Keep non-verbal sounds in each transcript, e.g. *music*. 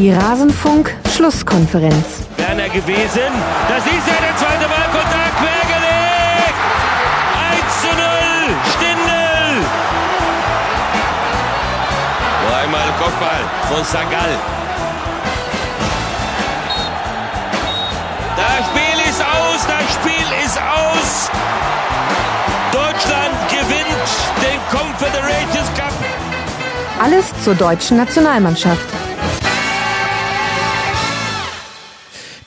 Die Rasenfunk-Schlusskonferenz. Werner gewesen. Das ist ja der zweite Ballkontakt. Quergelegt. 1 zu 0. Stindel. Nur einmal Kopfball von Sagal. Das Spiel ist aus. Das Spiel ist aus. Deutschland gewinnt den Confederations Cup. Alles zur deutschen Nationalmannschaft.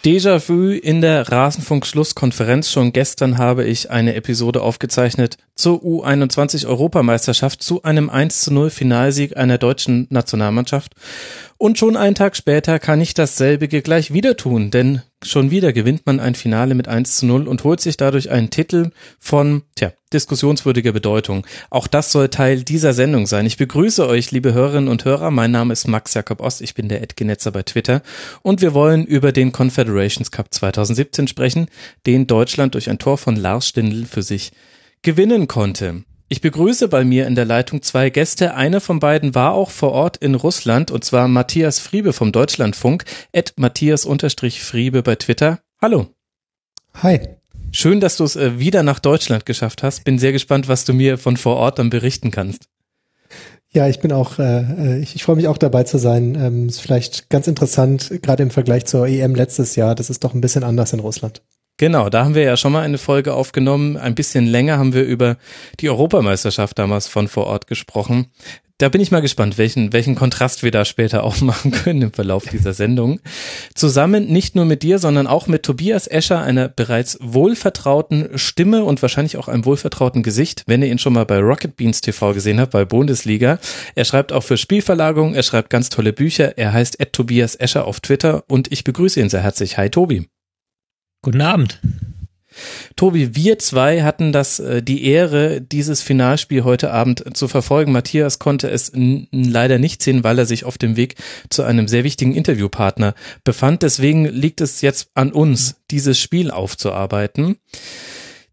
Déjà-vu in der Rasenfunk-Schlusskonferenz. Schon gestern habe ich eine Episode aufgezeichnet zur U21-Europameisterschaft zu einem 1 zu 0 Finalsieg einer deutschen Nationalmannschaft. Und schon einen Tag später kann ich dasselbige gleich wieder tun, denn schon wieder gewinnt man ein Finale mit 1 zu 0 und holt sich dadurch einen Titel von, tja, diskussionswürdiger Bedeutung. Auch das soll Teil dieser Sendung sein. Ich begrüße euch, liebe Hörerinnen und Hörer. Mein Name ist Max Jakob Ost. Ich bin der Edgenetzer bei Twitter. Und wir wollen über den Confederations Cup 2017 sprechen, den Deutschland durch ein Tor von Lars Stindl für sich gewinnen konnte. Ich begrüße bei mir in der Leitung zwei Gäste. Einer von beiden war auch vor Ort in Russland und zwar Matthias Friebe vom Deutschlandfunk, at Matthias-Friebe bei Twitter. Hallo. Hi. Schön, dass du es äh, wieder nach Deutschland geschafft hast. Bin sehr gespannt, was du mir von vor Ort dann berichten kannst. Ja, ich bin auch, äh, ich, ich freue mich auch dabei zu sein. Ähm, ist vielleicht ganz interessant, gerade im Vergleich zur EM letztes Jahr. Das ist doch ein bisschen anders in Russland. Genau, da haben wir ja schon mal eine Folge aufgenommen. Ein bisschen länger haben wir über die Europameisterschaft damals von vor Ort gesprochen. Da bin ich mal gespannt, welchen, welchen Kontrast wir da später auch *laughs* machen können im Verlauf dieser Sendung. Zusammen nicht nur mit dir, sondern auch mit Tobias Escher, einer bereits wohlvertrauten Stimme und wahrscheinlich auch einem wohlvertrauten Gesicht, wenn ihr ihn schon mal bei Rocket Beans TV gesehen habt, bei Bundesliga. Er schreibt auch für Spielverlagerung, er schreibt ganz tolle Bücher. Er heißt Tobias Escher auf Twitter und ich begrüße ihn sehr herzlich. Hi Tobi. Guten Abend. Tobi, wir zwei hatten das äh, die Ehre, dieses Finalspiel heute Abend zu verfolgen. Matthias konnte es leider nicht sehen, weil er sich auf dem Weg zu einem sehr wichtigen Interviewpartner befand. Deswegen liegt es jetzt an uns, dieses Spiel aufzuarbeiten.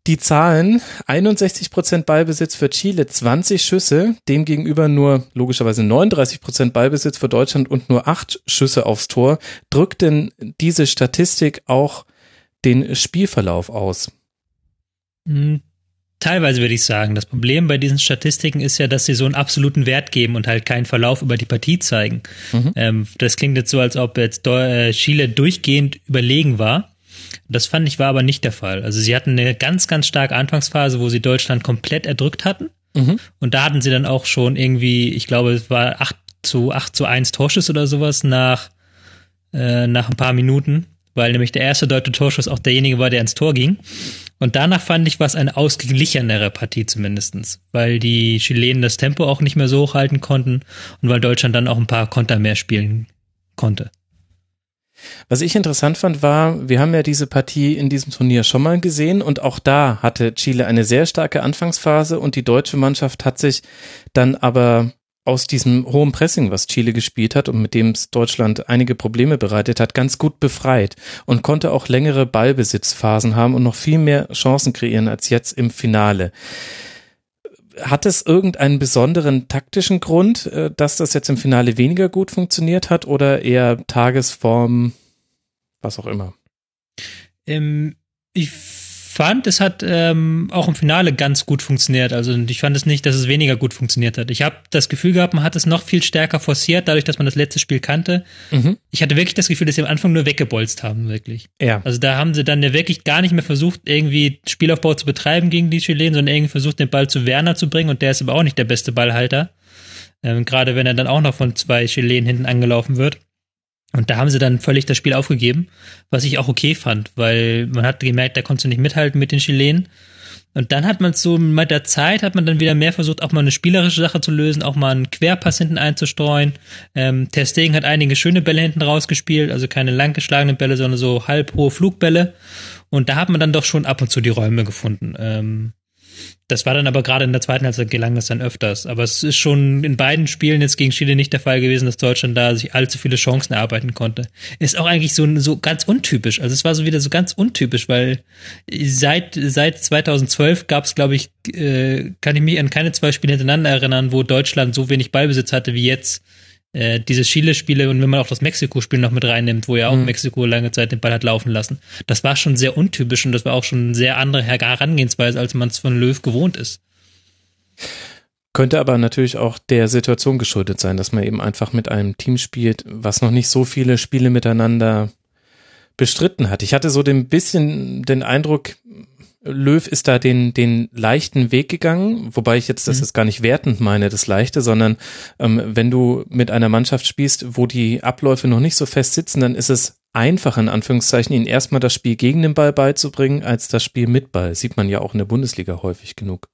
Die Zahlen 61 Prozent Ballbesitz für Chile, 20 Schüsse, demgegenüber nur logischerweise 39 Prozent Ballbesitz für Deutschland und nur acht Schüsse aufs Tor. Drückt denn diese Statistik auch den Spielverlauf aus? Hm, teilweise würde ich sagen. Das Problem bei diesen Statistiken ist ja, dass sie so einen absoluten Wert geben und halt keinen Verlauf über die Partie zeigen. Mhm. Ähm, das klingt jetzt so, als ob jetzt äh, Chile durchgehend überlegen war. Das fand ich war aber nicht der Fall. Also sie hatten eine ganz, ganz starke Anfangsphase, wo sie Deutschland komplett erdrückt hatten. Mhm. Und da hatten sie dann auch schon irgendwie, ich glaube, es war 8 zu 8 zu 1 Torschuss oder sowas nach, äh, nach ein paar Minuten weil nämlich der erste deutsche Torschuss auch derjenige war, der ins Tor ging. Und danach fand ich, war es eine ausgeglichenere Partie zumindestens, weil die Chilenen das Tempo auch nicht mehr so hochhalten konnten und weil Deutschland dann auch ein paar Konter mehr spielen konnte. Was ich interessant fand, war, wir haben ja diese Partie in diesem Turnier schon mal gesehen und auch da hatte Chile eine sehr starke Anfangsphase und die deutsche Mannschaft hat sich dann aber aus diesem hohen Pressing, was Chile gespielt hat und mit dem es Deutschland einige Probleme bereitet hat, ganz gut befreit und konnte auch längere Ballbesitzphasen haben und noch viel mehr Chancen kreieren als jetzt im Finale. Hat es irgendeinen besonderen taktischen Grund, äh, dass das jetzt im Finale weniger gut funktioniert hat oder eher Tagesform, was auch immer? Ähm, ich fand, es hat ähm, auch im Finale ganz gut funktioniert. Also ich fand es nicht, dass es weniger gut funktioniert hat. Ich habe das Gefühl gehabt, man hat es noch viel stärker forciert, dadurch, dass man das letzte Spiel kannte. Mhm. Ich hatte wirklich das Gefühl, dass sie am Anfang nur weggebolzt haben, wirklich. Ja. Also da haben sie dann ja wirklich gar nicht mehr versucht, irgendwie Spielaufbau zu betreiben gegen die Chilenen, sondern irgendwie versucht, den Ball zu Werner zu bringen und der ist aber auch nicht der beste Ballhalter. Ähm, Gerade wenn er dann auch noch von zwei Chilenen hinten angelaufen wird. Und da haben sie dann völlig das Spiel aufgegeben, was ich auch okay fand, weil man hat gemerkt, da konntest du nicht mithalten mit den Chilenen. Und dann hat man so mit der Zeit hat man dann wieder mehr versucht, auch mal eine spielerische Sache zu lösen, auch mal einen Querpass hinten einzustreuen. Ähm, Ter Stegen hat einige schöne Bälle hinten rausgespielt, also keine langgeschlagenen Bälle, sondern so halbhohe Flugbälle. Und da hat man dann doch schon ab und zu die Räume gefunden. Ähm, das war dann aber gerade in der zweiten Halbzeit gelang das dann öfters. Aber es ist schon in beiden Spielen jetzt gegen Chile nicht der Fall gewesen, dass Deutschland da sich allzu viele Chancen erarbeiten konnte. Ist auch eigentlich so, so ganz untypisch. Also es war so wieder so ganz untypisch, weil seit, seit 2012 gab es, glaube ich, äh, kann ich mich an keine zwei Spiele hintereinander erinnern, wo Deutschland so wenig Ballbesitz hatte wie jetzt äh, diese Chile-Spiele und wenn man auch das Mexiko-Spiel noch mit reinnimmt, wo ja auch mhm. Mexiko lange Zeit den Ball hat laufen lassen, das war schon sehr untypisch und das war auch schon eine sehr andere Herangehensweise, als man es von Löw gewohnt ist. Könnte aber natürlich auch der Situation geschuldet sein, dass man eben einfach mit einem Team spielt, was noch nicht so viele Spiele miteinander bestritten hat. Ich hatte so den bisschen den Eindruck, Löw ist da den, den leichten Weg gegangen, wobei ich jetzt das mhm. jetzt gar nicht wertend meine, das Leichte, sondern ähm, wenn du mit einer Mannschaft spielst, wo die Abläufe noch nicht so fest sitzen, dann ist es einfach, in Anführungszeichen, ihnen erstmal das Spiel gegen den Ball beizubringen, als das Spiel mit Ball. Sieht man ja auch in der Bundesliga häufig genug.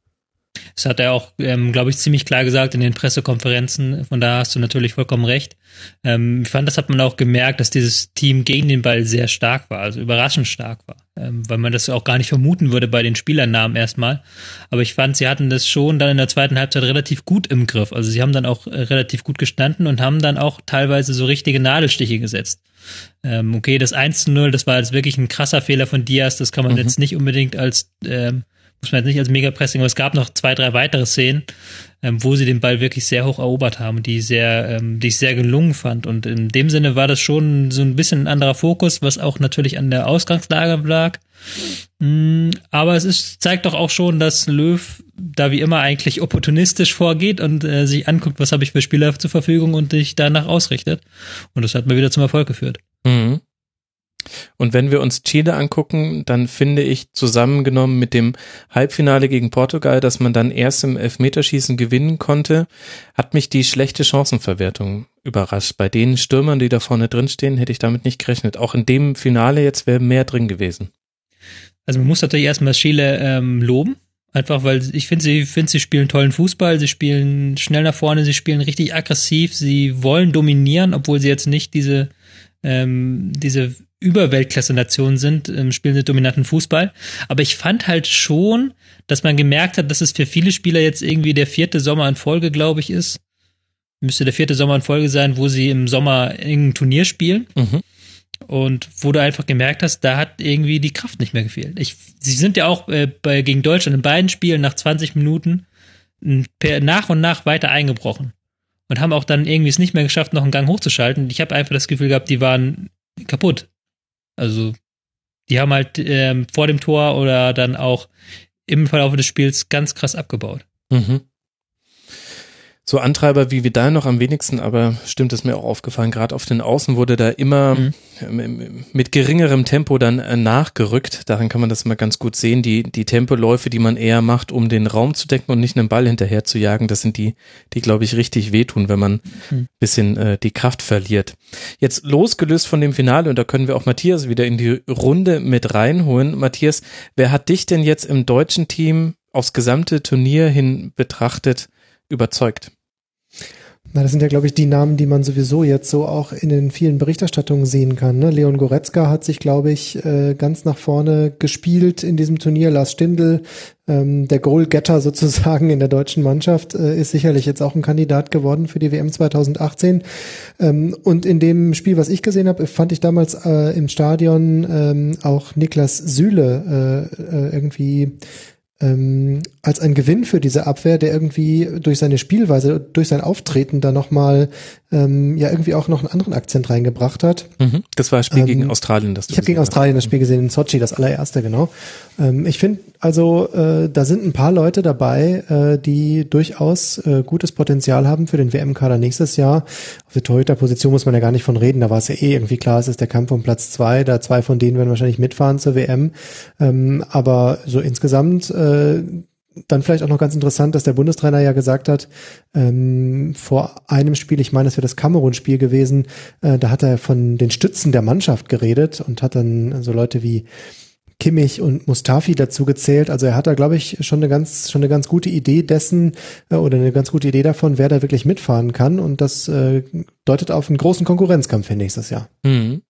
Das hat er auch, ähm, glaube ich, ziemlich klar gesagt in den Pressekonferenzen. Von da hast du natürlich vollkommen recht. Ähm, ich fand, das hat man auch gemerkt, dass dieses Team gegen den Ball sehr stark war, also überraschend stark war, weil man das auch gar nicht vermuten würde bei den Spielernamen erstmal. Aber ich fand, sie hatten das schon dann in der zweiten Halbzeit relativ gut im Griff. Also sie haben dann auch äh, relativ gut gestanden und haben dann auch teilweise so richtige Nadelstiche gesetzt. Ähm, okay, das 1 zu 0, das war jetzt wirklich ein krasser Fehler von Diaz, das kann man mhm. jetzt nicht unbedingt als ähm, muss man jetzt nicht als Mega-Pressing, aber es gab noch zwei, drei weitere Szenen, ähm, wo sie den Ball wirklich sehr hoch erobert haben, die sehr, ähm, die ich sehr gelungen fand. Und in dem Sinne war das schon so ein bisschen ein anderer Fokus, was auch natürlich an der Ausgangslage lag. Mm, aber es ist, zeigt doch auch schon, dass Löw da wie immer eigentlich opportunistisch vorgeht und äh, sich anguckt, was habe ich für Spieler zur Verfügung und sich danach ausrichtet. Und das hat mir wieder zum Erfolg geführt. Mhm. Und wenn wir uns Chile angucken, dann finde ich zusammengenommen mit dem Halbfinale gegen Portugal, dass man dann erst im Elfmeterschießen gewinnen konnte, hat mich die schlechte Chancenverwertung überrascht. Bei den Stürmern, die da vorne drin stehen, hätte ich damit nicht gerechnet. Auch in dem Finale jetzt wäre mehr drin gewesen. Also man muss natürlich erstmal Chile ähm, loben. Einfach weil ich finde, sie, finde, sie spielen tollen Fußball, sie spielen schnell nach vorne, sie spielen richtig aggressiv, sie wollen dominieren, obwohl sie jetzt nicht diese, ähm, diese Überweltklasse-Nation sind, ähm, spielen sie dominanten Fußball. Aber ich fand halt schon, dass man gemerkt hat, dass es für viele Spieler jetzt irgendwie der vierte Sommer in Folge, glaube ich, ist. Müsste der vierte Sommer in Folge sein, wo sie im Sommer irgendein Turnier spielen. Mhm. Und wo du einfach gemerkt hast, da hat irgendwie die Kraft nicht mehr gefehlt. Ich, sie sind ja auch äh, bei, gegen Deutschland in beiden Spielen nach 20 Minuten per, nach und nach weiter eingebrochen. Und haben auch dann irgendwie es nicht mehr geschafft, noch einen Gang hochzuschalten. Ich habe einfach das Gefühl gehabt, die waren kaputt. Also die haben halt ähm, vor dem Tor oder dann auch im Verlauf des Spiels ganz krass abgebaut. Mhm so Antreiber wie Vidal noch am wenigsten, aber stimmt es mir auch aufgefallen, gerade auf den Außen wurde da immer mhm. mit geringerem Tempo dann äh, nachgerückt. Daran kann man das mal ganz gut sehen. Die, die Tempoläufe, die man eher macht, um den Raum zu decken und nicht einen Ball hinterher zu jagen, das sind die, die glaube ich richtig wehtun, wenn man mhm. bisschen äh, die Kraft verliert. Jetzt losgelöst von dem Finale, und da können wir auch Matthias wieder in die Runde mit reinholen. Matthias, wer hat dich denn jetzt im deutschen Team aufs gesamte Turnier hin betrachtet überzeugt? Na, das sind ja, glaube ich, die Namen, die man sowieso jetzt so auch in den vielen Berichterstattungen sehen kann. Ne? Leon Goretzka hat sich, glaube ich, äh, ganz nach vorne gespielt in diesem Turnier. Lars Stindl, ähm, der Goalgetter *laughs* sozusagen in der deutschen Mannschaft, äh, ist sicherlich jetzt auch ein Kandidat geworden für die WM 2018. Ähm, und in dem Spiel, was ich gesehen habe, fand ich damals äh, im Stadion ähm, auch Niklas Süle äh, äh, irgendwie ähm, als ein Gewinn für diese Abwehr, der irgendwie durch seine Spielweise, durch sein Auftreten da nochmal ähm, ja irgendwie auch noch einen anderen Akzent reingebracht hat. Mhm. Das war das Spiel ähm, gegen Australien, das du Ich habe gegen Australien das Spiel gesehen, in Sochi, das allererste, genau. Ähm, ich finde also, äh, da sind ein paar Leute dabei, äh, die durchaus äh, gutes Potenzial haben für den WM-Kader nächstes Jahr. Auf der Torhüter-Position muss man ja gar nicht von reden, da war es ja eh irgendwie klar, es ist der Kampf um Platz zwei, da zwei von denen werden wahrscheinlich mitfahren zur WM. Ähm, aber so insgesamt äh, dann vielleicht auch noch ganz interessant, dass der Bundestrainer ja gesagt hat, ähm, vor einem Spiel, ich meine, es wäre das Kamerun-Spiel gewesen, äh, da hat er von den Stützen der Mannschaft geredet und hat dann so Leute wie Kimmich und Mustafi dazu gezählt. Also er hat da, glaube ich, schon eine ganz, schon eine ganz gute Idee dessen äh, oder eine ganz gute Idee davon, wer da wirklich mitfahren kann. Und das äh, deutet auf einen großen Konkurrenzkampf für nächstes Jahr. Mhm.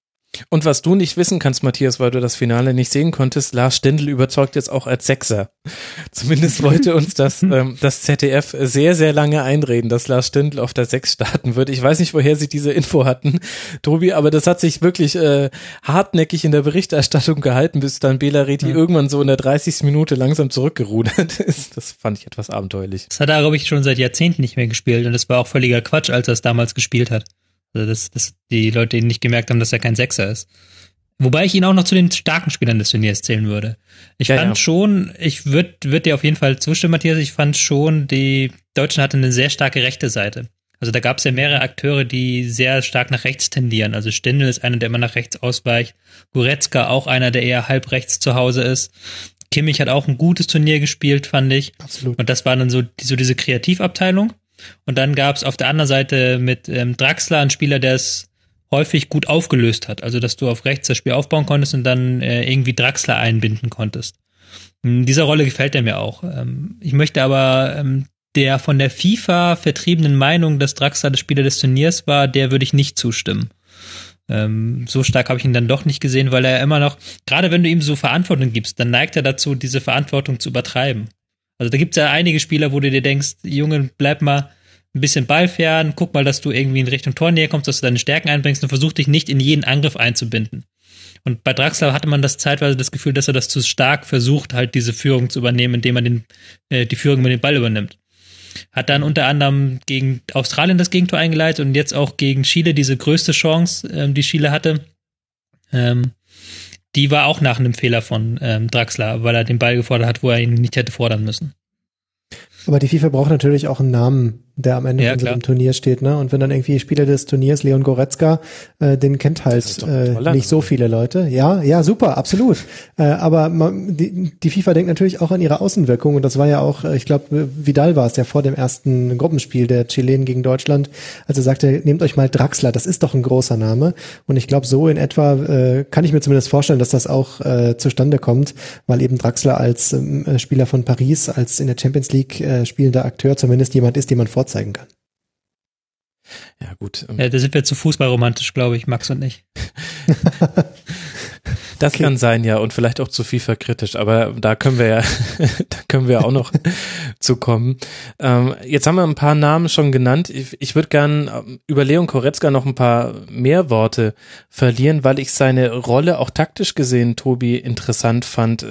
Und was du nicht wissen kannst, Matthias, weil du das Finale nicht sehen konntest, Lars Stindl überzeugt jetzt auch als Sechser. *laughs* Zumindest wollte uns das, *laughs* ähm, das ZDF sehr, sehr lange einreden, dass Lars Stindl auf der Sechs starten wird. Ich weiß nicht, woher sie diese Info hatten, *laughs* Tobi, aber das hat sich wirklich äh, hartnäckig in der Berichterstattung gehalten, bis dann Bela Reti ja. irgendwann so in der 30. Minute langsam zurückgerudert ist. Das fand ich etwas abenteuerlich. Das hat er, glaube ich, schon seit Jahrzehnten nicht mehr gespielt und das war auch völliger Quatsch, als er es damals gespielt hat. Also dass, dass die Leute ihn nicht gemerkt haben, dass er kein Sechser ist. Wobei ich ihn auch noch zu den starken Spielern des Turniers zählen würde. Ich ja, fand ja. schon, ich würde würd dir auf jeden Fall zustimmen, Matthias, ich fand schon, die Deutschen hatten eine sehr starke rechte Seite. Also da gab es ja mehrere Akteure, die sehr stark nach rechts tendieren. Also Stindl ist einer, der immer nach rechts ausweicht. Goretzka auch einer, der eher halb rechts zu Hause ist. Kimmich hat auch ein gutes Turnier gespielt, fand ich. Absolut. Und das war dann so, so diese Kreativabteilung. Und dann gab es auf der anderen Seite mit ähm, Draxler einen Spieler, der es häufig gut aufgelöst hat. Also, dass du auf rechts das Spiel aufbauen konntest und dann äh, irgendwie Draxler einbinden konntest. In dieser Rolle gefällt er mir auch. Ähm, ich möchte aber ähm, der von der FIFA vertriebenen Meinung, dass Draxler der Spieler des Turniers war, der würde ich nicht zustimmen. Ähm, so stark habe ich ihn dann doch nicht gesehen, weil er immer noch, gerade wenn du ihm so Verantwortung gibst, dann neigt er dazu, diese Verantwortung zu übertreiben. Also da gibt es ja einige Spieler, wo du dir denkst, Junge, bleib mal ein bisschen ballfern, guck mal, dass du irgendwie in Richtung Tornähe kommst, dass du deine Stärken einbringst und versuch dich nicht in jeden Angriff einzubinden. Und bei Draxler hatte man das zeitweise das Gefühl, dass er das zu stark versucht, halt diese Führung zu übernehmen, indem man den, äh, die Führung mit dem Ball übernimmt. Hat dann unter anderem gegen Australien das Gegentor eingeleitet und jetzt auch gegen Chile diese größte Chance, ähm, die Chile hatte. Ähm, die war auch nach einem Fehler von ähm, Draxler, weil er den Ball gefordert hat, wo er ihn nicht hätte fordern müssen. Aber die FIFA braucht natürlich auch einen Namen der am Ende ja, von so einem Turnier steht, ne? Und wenn dann irgendwie Spieler des Turniers, Leon Goretzka, äh, den kennt halt äh, nicht so viele Leute. Ja, ja, super, absolut. äh, aber man, die, die FIFA denkt natürlich auch an ihre Außenwirkung und das war ja auch, äh, ich glaube, Vidal war es ja vor dem ersten Gruppenspiel der Chilen gegen Deutschland, als er sagte, nehmt euch mal Draxler, das ist doch ein großer Name. Und ich glaube, so in etwa äh, kann ich mir zumindest vorstellen, dass das auch äh, zustande kommt, weil eben Draxler als äh, Spieler von Paris, als in der Champions League äh, spielender Akteur zumindest jemand ist, den man vor vorzeigen kann. Ja, gut. Ähm. Ja, da sind wir zu fußballromantisch, glaube ich, Max und ich. *laughs* das okay. kann sein, ja, und vielleicht auch zu FIFA-kritisch, aber da können wir ja, *laughs* da können wir auch noch *laughs* zu kommen. Ähm, jetzt haben wir ein paar Namen schon genannt. Ich, ich würde gern ähm, über Leon Koretzka noch ein paar mehr Worte verlieren, weil ich seine Rolle auch taktisch gesehen, Tobi, interessant fand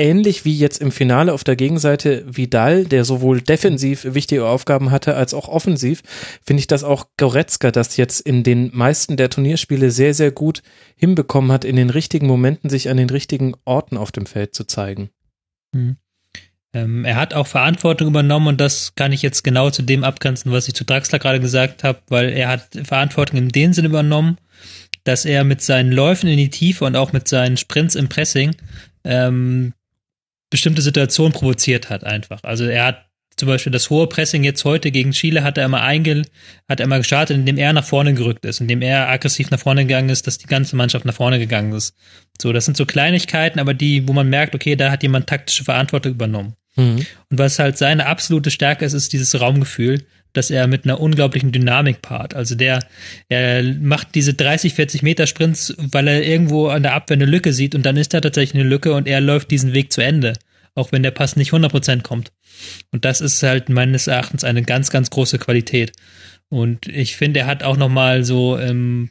ähnlich wie jetzt im Finale auf der Gegenseite Vidal, der sowohl defensiv wichtige Aufgaben hatte als auch offensiv, finde ich, dass auch Goretzka das jetzt in den meisten der Turnierspiele sehr, sehr gut hinbekommen hat, in den richtigen Momenten sich an den richtigen Orten auf dem Feld zu zeigen. Mhm. Ähm, er hat auch Verantwortung übernommen und das kann ich jetzt genau zu dem abgrenzen, was ich zu Draxler gerade gesagt habe, weil er hat Verantwortung in dem Sinne übernommen, dass er mit seinen Läufen in die Tiefe und auch mit seinen Sprints im Pressing ähm, bestimmte Situationen provoziert hat einfach. Also er hat zum Beispiel das hohe Pressing jetzt heute gegen Chile hat er immer einge, hat er immer gestartet, indem er nach vorne gerückt ist, indem er aggressiv nach vorne gegangen ist, dass die ganze Mannschaft nach vorne gegangen ist. So, das sind so Kleinigkeiten, aber die, wo man merkt, okay, da hat jemand taktische Verantwortung übernommen. Mhm. Und was halt seine absolute Stärke ist, ist dieses Raumgefühl, dass er mit einer unglaublichen Dynamik paart. Also der, er macht diese 30, 40 Meter Sprints, weil er irgendwo an der Abwehr eine Lücke sieht und dann ist da tatsächlich eine Lücke und er läuft diesen Weg zu Ende. Auch wenn der Pass nicht 100% kommt. Und das ist halt meines Erachtens eine ganz, ganz große Qualität. Und ich finde, er hat auch nochmal so ähm,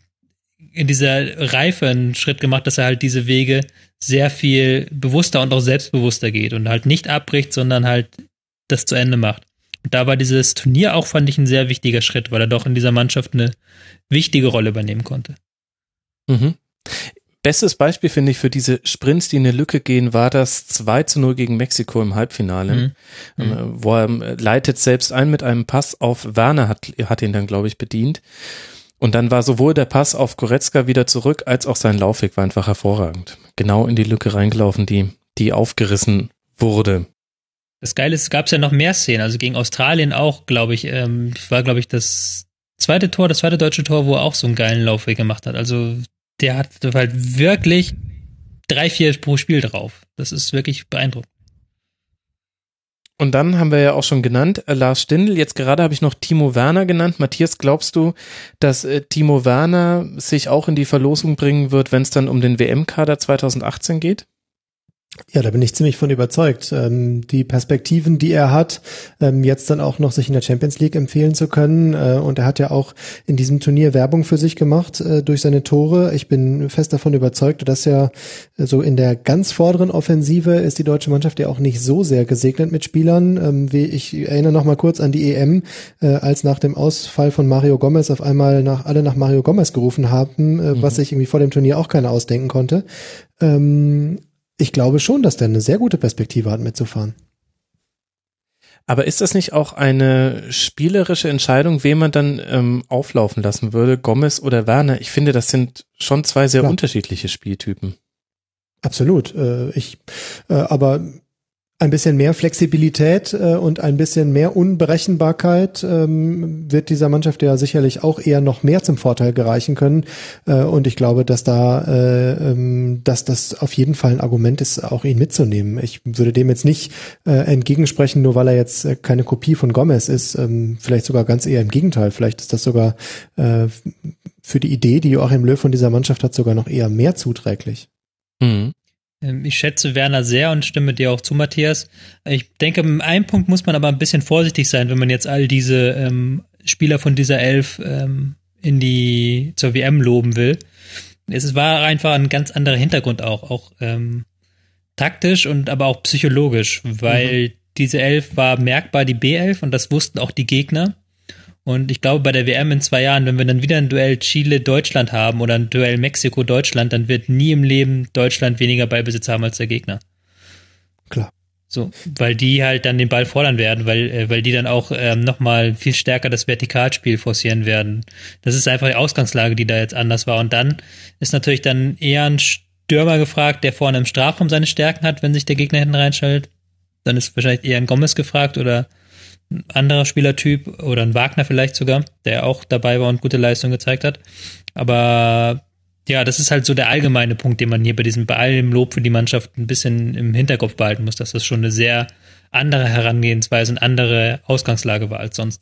in dieser Reife einen Schritt gemacht, dass er halt diese Wege sehr viel bewusster und auch selbstbewusster geht und halt nicht abbricht, sondern halt das zu Ende macht. Da war dieses Turnier auch, fand ich, ein sehr wichtiger Schritt, weil er doch in dieser Mannschaft eine wichtige Rolle übernehmen konnte. Mhm. Bestes Beispiel finde ich für diese Sprints, die in eine Lücke gehen, war das 2 zu 0 gegen Mexiko im Halbfinale, mhm. ähm, mhm. wo er äh, leitet selbst ein mit einem Pass auf Werner, hat, hat ihn dann, glaube ich, bedient. Und dann war sowohl der Pass auf Goretzka wieder zurück, als auch sein Laufweg war einfach hervorragend. Genau in die Lücke reingelaufen, die, die aufgerissen wurde. Das Geile ist, es gab ja noch mehr Szenen. Also gegen Australien auch, glaube ich, ähm, war, glaube ich, das zweite Tor, das zweite deutsche Tor, wo er auch so einen geilen Laufweg gemacht hat. Also der hat halt wirklich drei, vier pro Spiel drauf. Das ist wirklich beeindruckend. Und dann haben wir ja auch schon genannt, äh, Lars Stindl. Jetzt gerade habe ich noch Timo Werner genannt. Matthias, glaubst du, dass äh, Timo Werner sich auch in die Verlosung bringen wird, wenn es dann um den WM-Kader 2018 geht? Ja, da bin ich ziemlich von überzeugt. Ähm, die Perspektiven, die er hat, ähm, jetzt dann auch noch sich in der Champions League empfehlen zu können. Äh, und er hat ja auch in diesem Turnier Werbung für sich gemacht äh, durch seine Tore. Ich bin fest davon überzeugt, dass ja äh, so in der ganz vorderen Offensive ist die deutsche Mannschaft ja auch nicht so sehr gesegnet mit Spielern. Ähm, wie ich erinnere noch mal kurz an die EM, äh, als nach dem Ausfall von Mario Gomez auf einmal nach alle nach Mario Gomez gerufen haben, äh, mhm. was sich irgendwie vor dem Turnier auch keiner ausdenken konnte. Ähm, ich glaube schon, dass der eine sehr gute Perspektive hat, mitzufahren. Aber ist das nicht auch eine spielerische Entscheidung, wen man dann ähm, auflaufen lassen würde, Gomez oder Werner? Ich finde, das sind schon zwei sehr Klar. unterschiedliche Spieltypen. Absolut. Äh, ich, äh, aber ein bisschen mehr Flexibilität äh, und ein bisschen mehr Unberechenbarkeit ähm, wird dieser Mannschaft ja sicherlich auch eher noch mehr zum Vorteil gereichen können. Äh, und ich glaube, dass da, äh, ähm, dass das auf jeden Fall ein Argument ist, auch ihn mitzunehmen. Ich würde dem jetzt nicht äh, entgegensprechen, nur weil er jetzt äh, keine Kopie von Gomez ist. Ähm, vielleicht sogar ganz eher im Gegenteil. Vielleicht ist das sogar äh, für die Idee, die Joachim Löw von dieser Mannschaft hat, sogar noch eher mehr zuträglich. Mhm. Ähm, ich schätze Werner sehr und stimme dir auch zu, Matthias. Ich denke, in einem Punkt muss man aber ein bisschen vorsichtig sein, wenn man jetzt all diese ähm, Spieler von dieser Elf ähm, in die zur WM loben will. Es war einfach ein ganz anderer Hintergrund auch, auch ähm, taktisch und aber auch psychologisch, weil mhm. diese Elf war merkbar die B11 und das wussten auch die Gegner. Und ich glaube, bei der WM in zwei Jahren, wenn wir dann wieder ein Duell Chile-Deutschland haben oder ein Duell Mexiko-Deutschland, dann wird nie im Leben Deutschland weniger Ballbesitz haben als der Gegner. Klar. So, weil die halt dann den Ball fordern werden, weil, äh, weil die dann auch ähm, nochmal viel stärker das Vertikalspiel forcieren werden. Das ist einfach die Ausgangslage, die da jetzt anders war. Und dann ist natürlich dann eher ein Stürmer gefragt, der vorne im Strafraum seine Stärken hat, wenn sich der Gegner hinten reinstellt. Dann ist wahrscheinlich eher ein Gomez gefragt oder anderer Spielertyp oder ein Wagner vielleicht sogar, der auch dabei war und gute Leistung gezeigt hat. Aber ja, das ist halt so der allgemeine Punkt, den man hier bei diesem, bei allem Lob für die Mannschaft ein bisschen im Hinterkopf behalten muss, dass das schon eine sehr andere Herangehensweise und andere Ausgangslage war als sonst.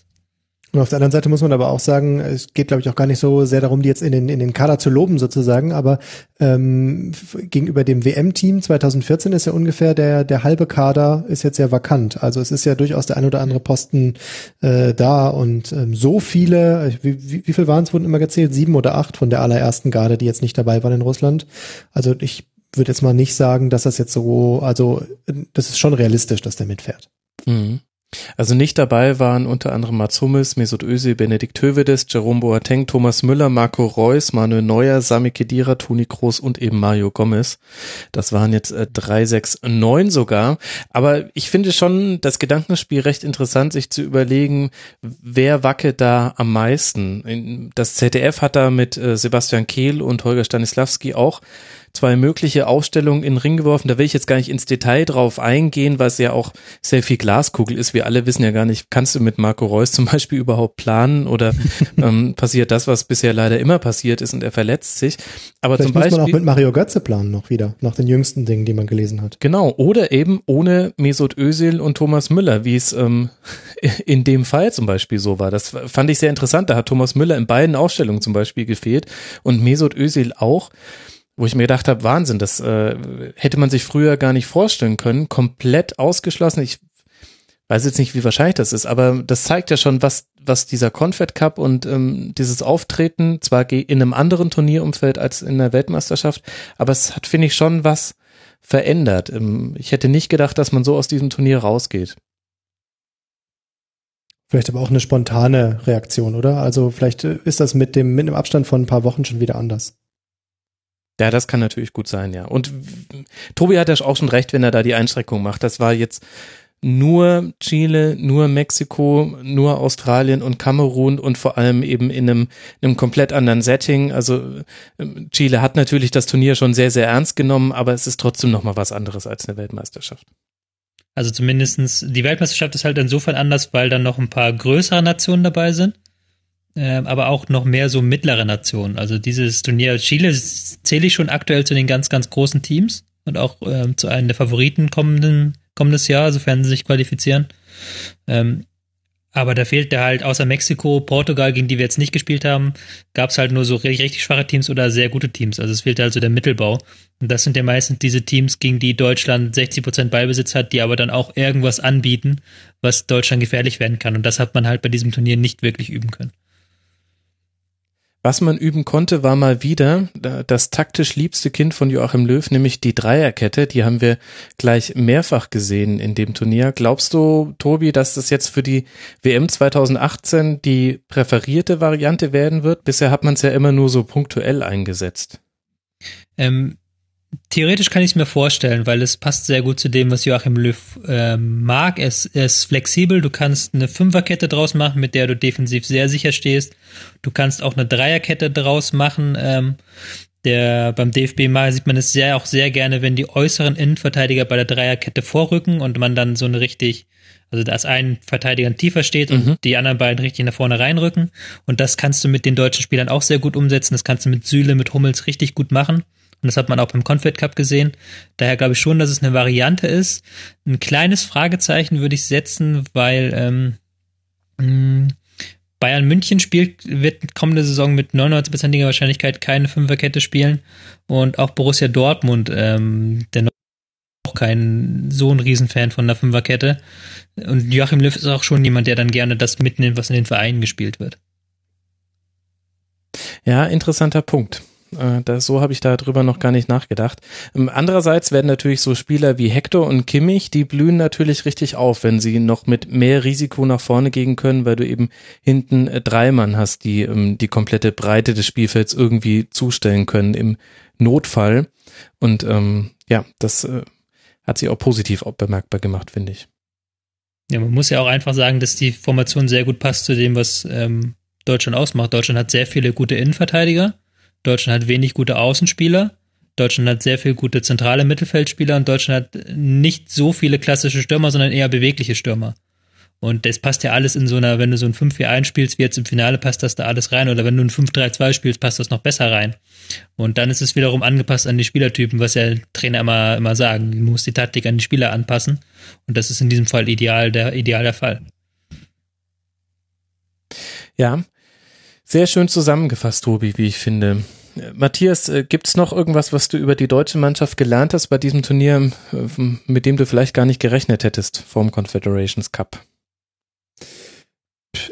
Und auf der anderen Seite muss man aber auch sagen, es geht, glaube ich, auch gar nicht so sehr darum, die jetzt in den, in den Kader zu loben sozusagen, aber ähm, gegenüber dem WM-Team 2014 ist ja ungefähr der, der halbe Kader ist jetzt ja vakant. Also es ist ja durchaus der ein oder andere Posten äh, da und ähm, so viele, wie, wie, wie viel waren es, wurden immer gezählt? Sieben oder acht von der allerersten Garde, die jetzt nicht dabei waren in Russland. Also ich würde jetzt mal nicht sagen, dass das jetzt so, also das ist schon realistisch, dass der mitfährt. Mhm. Also nicht dabei waren unter anderem Mats Hummels, Mesut Özil, Benedikt Hövedes, Jerome Boateng, Thomas Müller, Marco Reus, Manuel Neuer, Sami Khedira, Toni Kroos und eben Mario Gomez. Das waren jetzt äh, drei, sechs, neun sogar. Aber ich finde schon das Gedankenspiel recht interessant, sich zu überlegen, wer wackelt da am meisten. Das ZDF hat da mit äh, Sebastian Kehl und Holger Stanislawski auch zwei mögliche Aufstellungen in den Ring geworfen. Da will ich jetzt gar nicht ins Detail drauf eingehen, weil es ja auch sehr viel Glaskugel ist. Wir alle wissen ja gar nicht, kannst du mit Marco Reus zum *laughs* Beispiel überhaupt planen oder *laughs* ähm, passiert das, was bisher leider immer passiert ist und er verletzt sich. Aber Vielleicht zum Beispiel. Muss man auch mit Mario Götze planen noch wieder, nach den jüngsten Dingen, die man gelesen hat. Genau. Oder eben ohne Mesut Özil und Thomas Müller, wie es ähm, *laughs* in dem Fall zum Beispiel so war. Das fand ich sehr interessant. Da hat Thomas Müller in beiden Aufstellungen zum Beispiel gefehlt und Mesut Özil auch wo ich mir gedacht habe, Wahnsinn, das äh, hätte man sich früher gar nicht vorstellen können, komplett ausgeschlossen. Ich weiß jetzt nicht, wie wahrscheinlich das ist, aber das zeigt ja schon, was was dieser Confed Cup und ähm, dieses Auftreten zwar in einem anderen Turnierumfeld als in der Weltmeisterschaft, aber es hat finde ich schon was verändert. Ähm, ich hätte nicht gedacht, dass man so aus diesem Turnier rausgeht. Vielleicht aber auch eine spontane Reaktion, oder? Also vielleicht äh, ist das mit dem mit dem Abstand von ein paar Wochen schon wieder anders. Ja, das kann natürlich gut sein, ja. Und Tobi hat ja auch schon recht, wenn er da die Einschränkung macht. Das war jetzt nur Chile, nur Mexiko, nur Australien und Kamerun und vor allem eben in einem, in einem komplett anderen Setting. Also ähm, Chile hat natürlich das Turnier schon sehr, sehr ernst genommen, aber es ist trotzdem nochmal was anderes als eine Weltmeisterschaft. Also zumindestens die Weltmeisterschaft ist halt insofern anders, weil dann noch ein paar größere Nationen dabei sind aber auch noch mehr so mittlere Nationen. Also dieses Turnier Chile zähle ich schon aktuell zu den ganz, ganz großen Teams und auch ähm, zu einem der Favoriten kommenden kommendes Jahr, sofern sie sich qualifizieren. Ähm, aber da fehlte halt außer Mexiko, Portugal, gegen die wir jetzt nicht gespielt haben, gab es halt nur so richtig, richtig schwache Teams oder sehr gute Teams. Also es fehlte also der Mittelbau. Und das sind ja meistens diese Teams, gegen die Deutschland 60 Prozent Ballbesitz hat, die aber dann auch irgendwas anbieten, was Deutschland gefährlich werden kann. Und das hat man halt bei diesem Turnier nicht wirklich üben können. Was man üben konnte, war mal wieder das taktisch liebste Kind von Joachim Löw, nämlich die Dreierkette. Die haben wir gleich mehrfach gesehen in dem Turnier. Glaubst du, Tobi, dass das jetzt für die WM 2018 die präferierte Variante werden wird? Bisher hat man es ja immer nur so punktuell eingesetzt. Ähm, Theoretisch kann ich es mir vorstellen, weil es passt sehr gut zu dem, was Joachim Löw äh, mag. Es, er ist flexibel, du kannst eine Fünferkette draus machen, mit der du defensiv sehr sicher stehst. Du kannst auch eine Dreierkette draus machen. Ähm, der beim DFB mal sieht man es sehr auch sehr gerne, wenn die äußeren Innenverteidiger bei der Dreierkette vorrücken und man dann so eine richtig, also dass ein Verteidiger tiefer steht und mhm. die anderen beiden richtig nach vorne reinrücken. Und das kannst du mit den deutschen Spielern auch sehr gut umsetzen. Das kannst du mit Süle, mit Hummels richtig gut machen. Und das hat man auch beim Confed Cup gesehen. Daher glaube ich schon, dass es eine Variante ist. Ein kleines Fragezeichen würde ich setzen, weil ähm, hm, Bayern München spielt, wird kommende Saison mit 99%iger Wahrscheinlichkeit keine Fünferkette spielen. Und auch Borussia Dortmund, ähm, der auch kein so ein Riesenfan von der Fünferkette. Und Joachim Löw ist auch schon jemand, der dann gerne das mitnimmt, was in den Vereinen gespielt wird. Ja, interessanter Punkt. Äh, das, so habe ich darüber noch gar nicht nachgedacht. Ähm, andererseits werden natürlich so Spieler wie Hector und Kimmich, die blühen natürlich richtig auf, wenn sie noch mit mehr Risiko nach vorne gehen können, weil du eben hinten äh, drei Mann hast, die ähm, die komplette Breite des Spielfelds irgendwie zustellen können im Notfall. Und ähm, ja, das äh, hat sich auch positiv auch bemerkbar gemacht, finde ich. Ja, man muss ja auch einfach sagen, dass die Formation sehr gut passt zu dem, was ähm, Deutschland ausmacht. Deutschland hat sehr viele gute Innenverteidiger Deutschland hat wenig gute Außenspieler. Deutschland hat sehr viele gute zentrale Mittelfeldspieler und Deutschland hat nicht so viele klassische Stürmer, sondern eher bewegliche Stürmer. Und das passt ja alles in so einer, wenn du so ein 5-4-1 spielst, wie jetzt im Finale, passt das da alles rein. Oder wenn du ein 5-3-2 spielst, passt das noch besser rein. Und dann ist es wiederum angepasst an die Spielertypen, was ja Trainer immer, immer sagen. Du musst die Taktik an die Spieler anpassen. Und das ist in diesem Fall ideal der, ideal der Fall. Ja, sehr schön zusammengefasst, Tobi, wie ich finde. Matthias, äh, gibt es noch irgendwas, was du über die deutsche Mannschaft gelernt hast bei diesem Turnier, äh, mit dem du vielleicht gar nicht gerechnet hättest vorm Confederations Cup?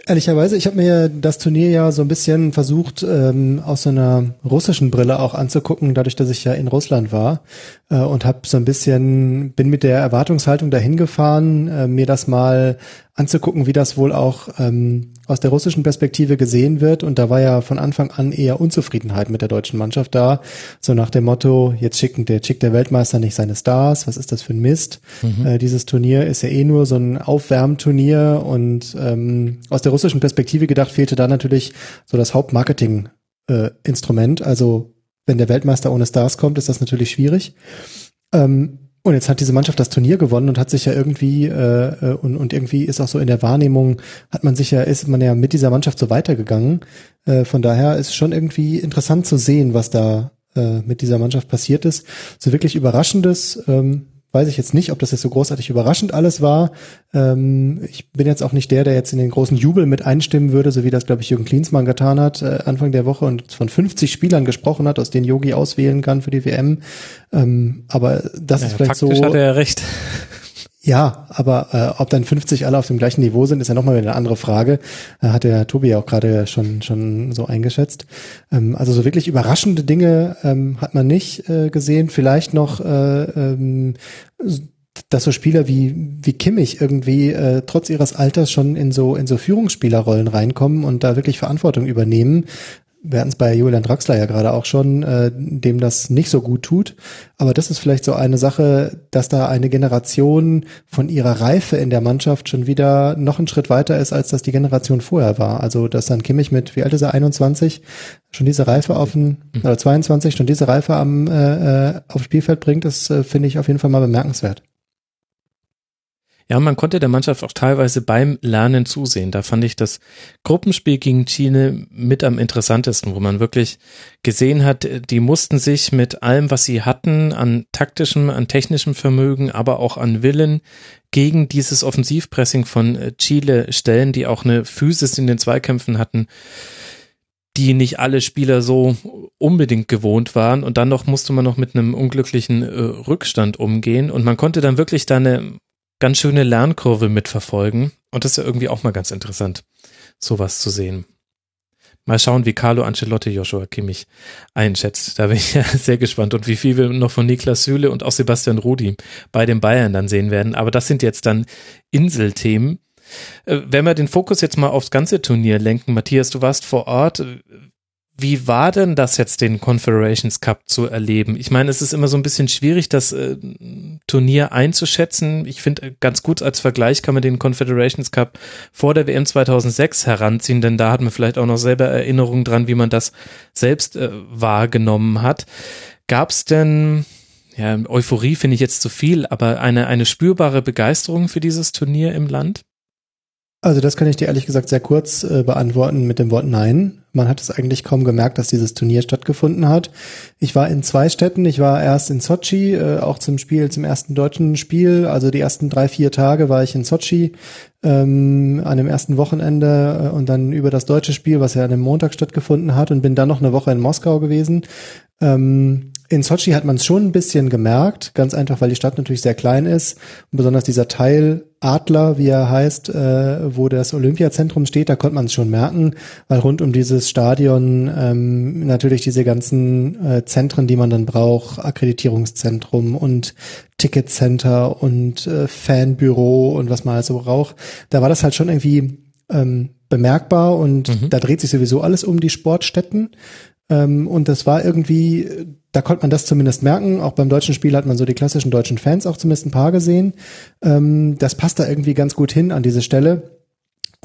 Ehrlicherweise, ich habe mir das Turnier ja so ein bisschen versucht, ähm, aus so einer russischen Brille auch anzugucken, dadurch, dass ich ja in Russland war äh, und habe so ein bisschen, bin mit der Erwartungshaltung dahin gefahren, äh, mir das mal anzugucken, wie das wohl auch ähm, aus der russischen Perspektive gesehen wird. Und da war ja von Anfang an eher Unzufriedenheit mit der deutschen Mannschaft da. So nach dem Motto, jetzt schicken der, schickt der Weltmeister nicht seine Stars, was ist das für ein Mist? Mhm. Äh, dieses Turnier ist ja eh nur so ein Aufwärmturnier und ähm, aus der russischen Perspektive gedacht fehlte da natürlich so das Hauptmarketing-Instrument. Äh, also wenn der Weltmeister ohne Stars kommt, ist das natürlich schwierig. Ähm, und jetzt hat diese Mannschaft das Turnier gewonnen und hat sich ja irgendwie äh, äh, und, und irgendwie ist auch so in der Wahrnehmung hat man sich ja ist man ja mit dieser Mannschaft so weitergegangen. Äh, von daher ist schon irgendwie interessant zu sehen, was da äh, mit dieser Mannschaft passiert ist. So wirklich überraschendes ähm, weiß ich jetzt nicht, ob das jetzt so großartig überraschend alles war. Ähm, ich bin jetzt auch nicht der, der jetzt in den großen Jubel mit einstimmen würde, so wie das, glaube ich, Jürgen Klinsmann getan hat äh, Anfang der Woche und von 50 Spielern gesprochen hat, aus denen Yogi auswählen kann für die WM. Ähm, aber das ja, ist vielleicht faktisch so. hat er ja recht. Ja, aber äh, ob dann 50 alle auf dem gleichen Niveau sind, ist ja nochmal eine andere Frage. Äh, hat der Tobi ja auch gerade schon schon so eingeschätzt. Ähm, also so wirklich überraschende Dinge ähm, hat man nicht äh, gesehen. Vielleicht noch äh, ähm, dass so Spieler wie wie Kimmich irgendwie äh, trotz ihres Alters schon in so in so Führungsspielerrollen reinkommen und da wirklich Verantwortung übernehmen wir hatten es bei Julian Draxler ja gerade auch schon, äh, dem das nicht so gut tut. Aber das ist vielleicht so eine Sache, dass da eine Generation von ihrer Reife in der Mannschaft schon wieder noch einen Schritt weiter ist, als das die Generation vorher war. Also, dass dann Kimmich mit, wie alt ist er, 21, schon diese Reife auf den, mhm. oder 22, schon diese Reife am, äh, äh, aufs Spielfeld bringt, das äh, finde ich auf jeden Fall mal bemerkenswert. Ja, man konnte der Mannschaft auch teilweise beim Lernen zusehen. Da fand ich das Gruppenspiel gegen Chile mit am interessantesten, wo man wirklich gesehen hat, die mussten sich mit allem, was sie hatten, an taktischem, an technischem Vermögen, aber auch an Willen gegen dieses Offensivpressing von äh, Chile stellen, die auch eine Physis in den Zweikämpfen hatten, die nicht alle Spieler so unbedingt gewohnt waren. Und dann noch musste man noch mit einem unglücklichen äh, Rückstand umgehen. Und man konnte dann wirklich da eine ganz schöne Lernkurve mitverfolgen. Und das ist ja irgendwie auch mal ganz interessant, sowas zu sehen. Mal schauen, wie Carlo Ancelotti Joshua Kimmich einschätzt. Da bin ich *laughs* ja sehr gespannt und wie viel wir noch von Niklas Süle und auch Sebastian Rudi bei den Bayern dann sehen werden. Aber das sind jetzt dann Inselthemen. Äh, wenn wir den Fokus jetzt mal aufs ganze Turnier lenken, Matthias, du warst vor Ort. Wie war denn das jetzt, den Confederations Cup zu erleben? Ich meine, es ist immer so ein bisschen schwierig, das äh, Turnier einzuschätzen. Ich finde, äh, ganz gut als Vergleich kann man den Confederations Cup vor der WM 2006 heranziehen, denn da hat man vielleicht auch noch selber Erinnerungen dran, wie man das selbst äh, wahrgenommen hat. Gab es denn, ja, Euphorie finde ich jetzt zu viel, aber eine, eine spürbare Begeisterung für dieses Turnier im Land? Also das kann ich dir ehrlich gesagt sehr kurz äh, beantworten mit dem Wort Nein. Man hat es eigentlich kaum gemerkt, dass dieses Turnier stattgefunden hat. Ich war in zwei Städten. Ich war erst in Sochi, äh, auch zum Spiel, zum ersten deutschen Spiel. Also die ersten drei, vier Tage war ich in Sochi ähm, an dem ersten Wochenende äh, und dann über das deutsche Spiel, was ja an dem Montag stattgefunden hat und bin dann noch eine Woche in Moskau gewesen. Ähm, in Sochi hat man es schon ein bisschen gemerkt, ganz einfach, weil die Stadt natürlich sehr klein ist und besonders dieser Teil Adler, wie er heißt, äh, wo das Olympiazentrum steht, da konnte man es schon merken, weil rund um dieses Stadion ähm, natürlich diese ganzen äh, Zentren, die man dann braucht, Akkreditierungszentrum und Ticketcenter und äh, Fanbüro und was man also braucht, da war das halt schon irgendwie ähm, bemerkbar und mhm. da dreht sich sowieso alles um die Sportstätten. Ähm, und das war irgendwie, da konnte man das zumindest merken. Auch beim deutschen Spiel hat man so die klassischen deutschen Fans auch zumindest ein paar gesehen. Ähm, das passt da irgendwie ganz gut hin an diese Stelle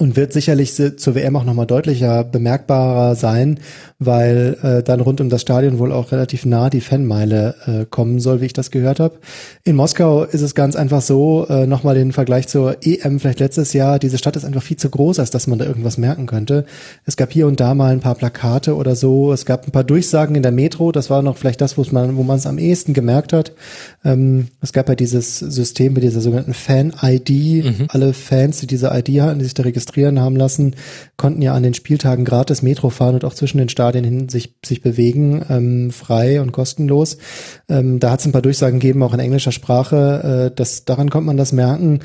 und wird sicherlich zur WM auch nochmal deutlicher bemerkbarer sein, weil äh, dann rund um das Stadion wohl auch relativ nah die Fanmeile äh, kommen soll, wie ich das gehört habe. In Moskau ist es ganz einfach so, äh, nochmal den Vergleich zur EM vielleicht letztes Jahr, diese Stadt ist einfach viel zu groß, als dass man da irgendwas merken könnte. Es gab hier und da mal ein paar Plakate oder so, es gab ein paar Durchsagen in der Metro, das war noch vielleicht das, wo man wo man es am ehesten gemerkt hat. Ähm, es gab ja dieses System mit dieser sogenannten Fan-ID, mhm. alle Fans, die diese ID hatten, die sich da registrieren haben lassen, konnten ja an den Spieltagen gratis Metro fahren und auch zwischen den Stadien hin sich, sich bewegen, ähm, frei und kostenlos. Ähm, da hat es ein paar Durchsagen gegeben, auch in englischer Sprache. Äh, das, daran kommt man das merken.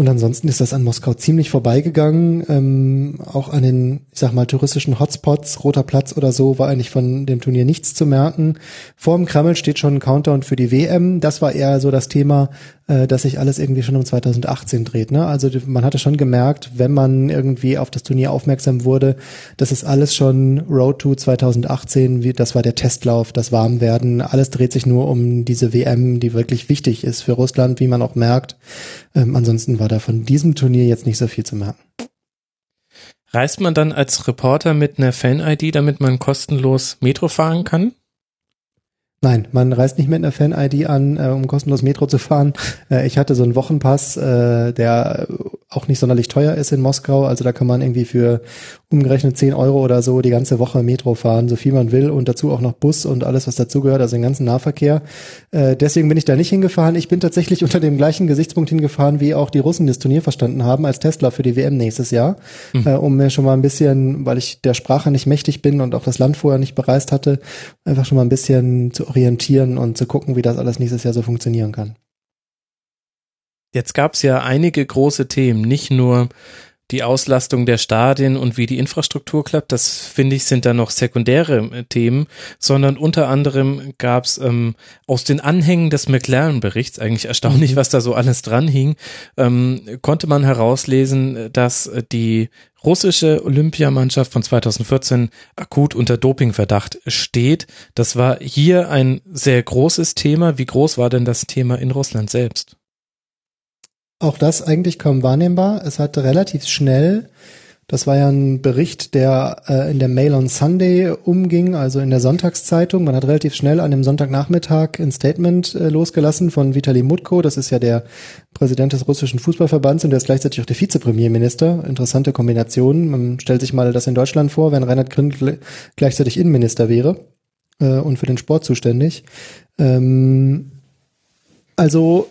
Und ansonsten ist das an Moskau ziemlich vorbeigegangen. Ähm, auch an den, ich sag mal, touristischen Hotspots, Roter Platz oder so, war eigentlich von dem Turnier nichts zu merken. Vor dem Kreml steht schon ein Countdown für die WM. Das war eher so das Thema, äh, dass sich alles irgendwie schon um 2018 dreht. Ne? Also man hatte schon gemerkt, wenn man irgendwie auf das Turnier aufmerksam wurde, dass es alles schon Road to 2018, wie, das war der Testlauf, das Warmwerden, alles dreht sich nur um diese WM, die wirklich wichtig ist für Russland, wie man auch merkt. Ähm, ansonsten war da von diesem Turnier jetzt nicht so viel zu merken. Reist man dann als Reporter mit einer Fan-ID, damit man kostenlos Metro fahren kann? Nein, man reist nicht mit einer Fan-ID an, äh, um kostenlos Metro zu fahren. Äh, ich hatte so einen Wochenpass, äh, der auch nicht sonderlich teuer ist in Moskau. Also da kann man irgendwie für umgerechnet 10 Euro oder so die ganze Woche Metro fahren, so viel man will und dazu auch noch Bus und alles, was dazugehört, also den ganzen Nahverkehr. Äh, deswegen bin ich da nicht hingefahren. Ich bin tatsächlich *laughs* unter dem gleichen Gesichtspunkt hingefahren, wie auch die Russen das Turnier verstanden haben, als Tesla für die WM nächstes Jahr, mhm. äh, um mir schon mal ein bisschen, weil ich der Sprache nicht mächtig bin und auch das Land vorher nicht bereist hatte, einfach schon mal ein bisschen zu orientieren und zu gucken, wie das alles nächstes Jahr so funktionieren kann. Jetzt gab es ja einige große Themen, nicht nur die Auslastung der Stadien und wie die Infrastruktur klappt, das finde ich sind da noch sekundäre äh, Themen, sondern unter anderem gab es ähm, aus den Anhängen des McLaren-Berichts, eigentlich erstaunlich, was da so alles dran hing, ähm, konnte man herauslesen, dass die russische Olympiamannschaft von 2014 akut unter Dopingverdacht steht. Das war hier ein sehr großes Thema. Wie groß war denn das Thema in Russland selbst? Auch das eigentlich kaum wahrnehmbar. Es hat relativ schnell Das war ja ein Bericht, der äh, in der Mail on Sunday umging, also in der Sonntagszeitung. Man hat relativ schnell an dem Sonntagnachmittag ein Statement äh, losgelassen von Vitali Mutko. Das ist ja der Präsident des russischen Fußballverbands und der ist gleichzeitig auch der Vizepremierminister. Interessante Kombination. Man stellt sich mal das in Deutschland vor, wenn Reinhard Gründel gleichzeitig Innenminister wäre äh, und für den Sport zuständig. Ähm, also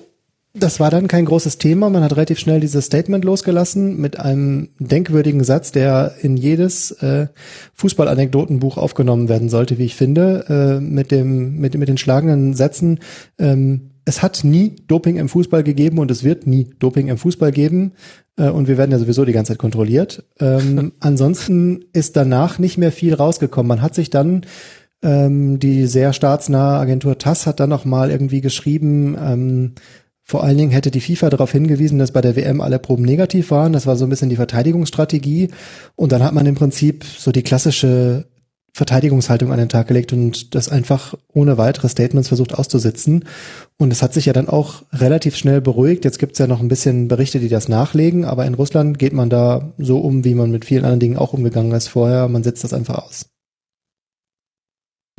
das war dann kein großes Thema. Man hat relativ schnell dieses Statement losgelassen mit einem denkwürdigen Satz, der in jedes äh, Fußballanekdotenbuch aufgenommen werden sollte, wie ich finde, äh, mit dem mit, mit den schlagenden Sätzen. Ähm, es hat nie Doping im Fußball gegeben und es wird nie Doping im Fußball geben. Äh, und wir werden ja sowieso die ganze Zeit kontrolliert. Ähm, *laughs* ansonsten ist danach nicht mehr viel rausgekommen. Man hat sich dann ähm, die sehr staatsnahe Agentur TASS hat dann noch mal irgendwie geschrieben, ähm, vor allen Dingen hätte die FIFA darauf hingewiesen, dass bei der WM alle Proben negativ waren. Das war so ein bisschen die Verteidigungsstrategie. Und dann hat man im Prinzip so die klassische Verteidigungshaltung an den Tag gelegt und das einfach ohne weitere Statements versucht auszusitzen. Und es hat sich ja dann auch relativ schnell beruhigt. Jetzt gibt's ja noch ein bisschen Berichte, die das nachlegen, aber in Russland geht man da so um, wie man mit vielen anderen Dingen auch umgegangen ist vorher. Man setzt das einfach aus.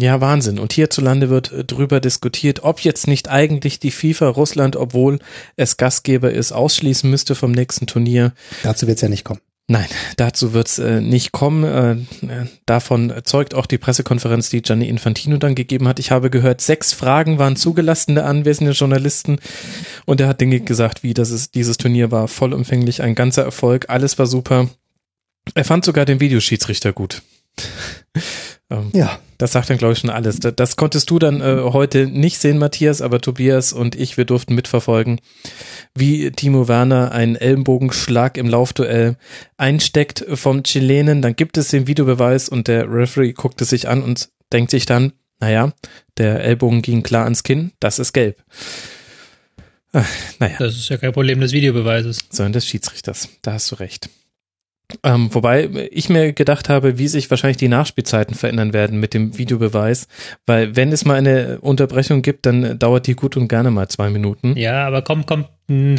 Ja, Wahnsinn. Und hierzulande wird äh, drüber diskutiert, ob jetzt nicht eigentlich die FIFA Russland, obwohl es Gastgeber ist, ausschließen müsste vom nächsten Turnier. Dazu wird's ja nicht kommen. Nein, *laughs* dazu wird's äh, nicht kommen. Äh, äh, davon zeugt auch die Pressekonferenz, die Gianni Infantino dann gegeben hat. Ich habe gehört, sechs Fragen waren zugelassen der anwesenden Journalisten und er hat Dinge gesagt, wie dass es dieses Turnier war vollumfänglich ein ganzer Erfolg, alles war super. Er fand sogar den Videoschiedsrichter gut. *laughs* Ähm, ja. Das sagt dann, glaube ich, schon alles. Das, das konntest du dann äh, heute nicht sehen, Matthias, aber Tobias und ich, wir durften mitverfolgen, wie Timo Werner einen Ellenbogenschlag im Laufduell einsteckt vom Chilenen. Dann gibt es den Videobeweis und der Referee guckt es sich an und denkt sich dann, naja, der Ellbogen ging klar ans Kinn, das ist gelb. Ach, naja. Das ist ja kein Problem des Videobeweises. Sondern des Schiedsrichters. Da hast du recht. Ähm, wobei ich mir gedacht habe, wie sich wahrscheinlich die Nachspielzeiten verändern werden mit dem Videobeweis, weil wenn es mal eine Unterbrechung gibt, dann dauert die gut und gerne mal zwei Minuten. Ja, aber komm, komm,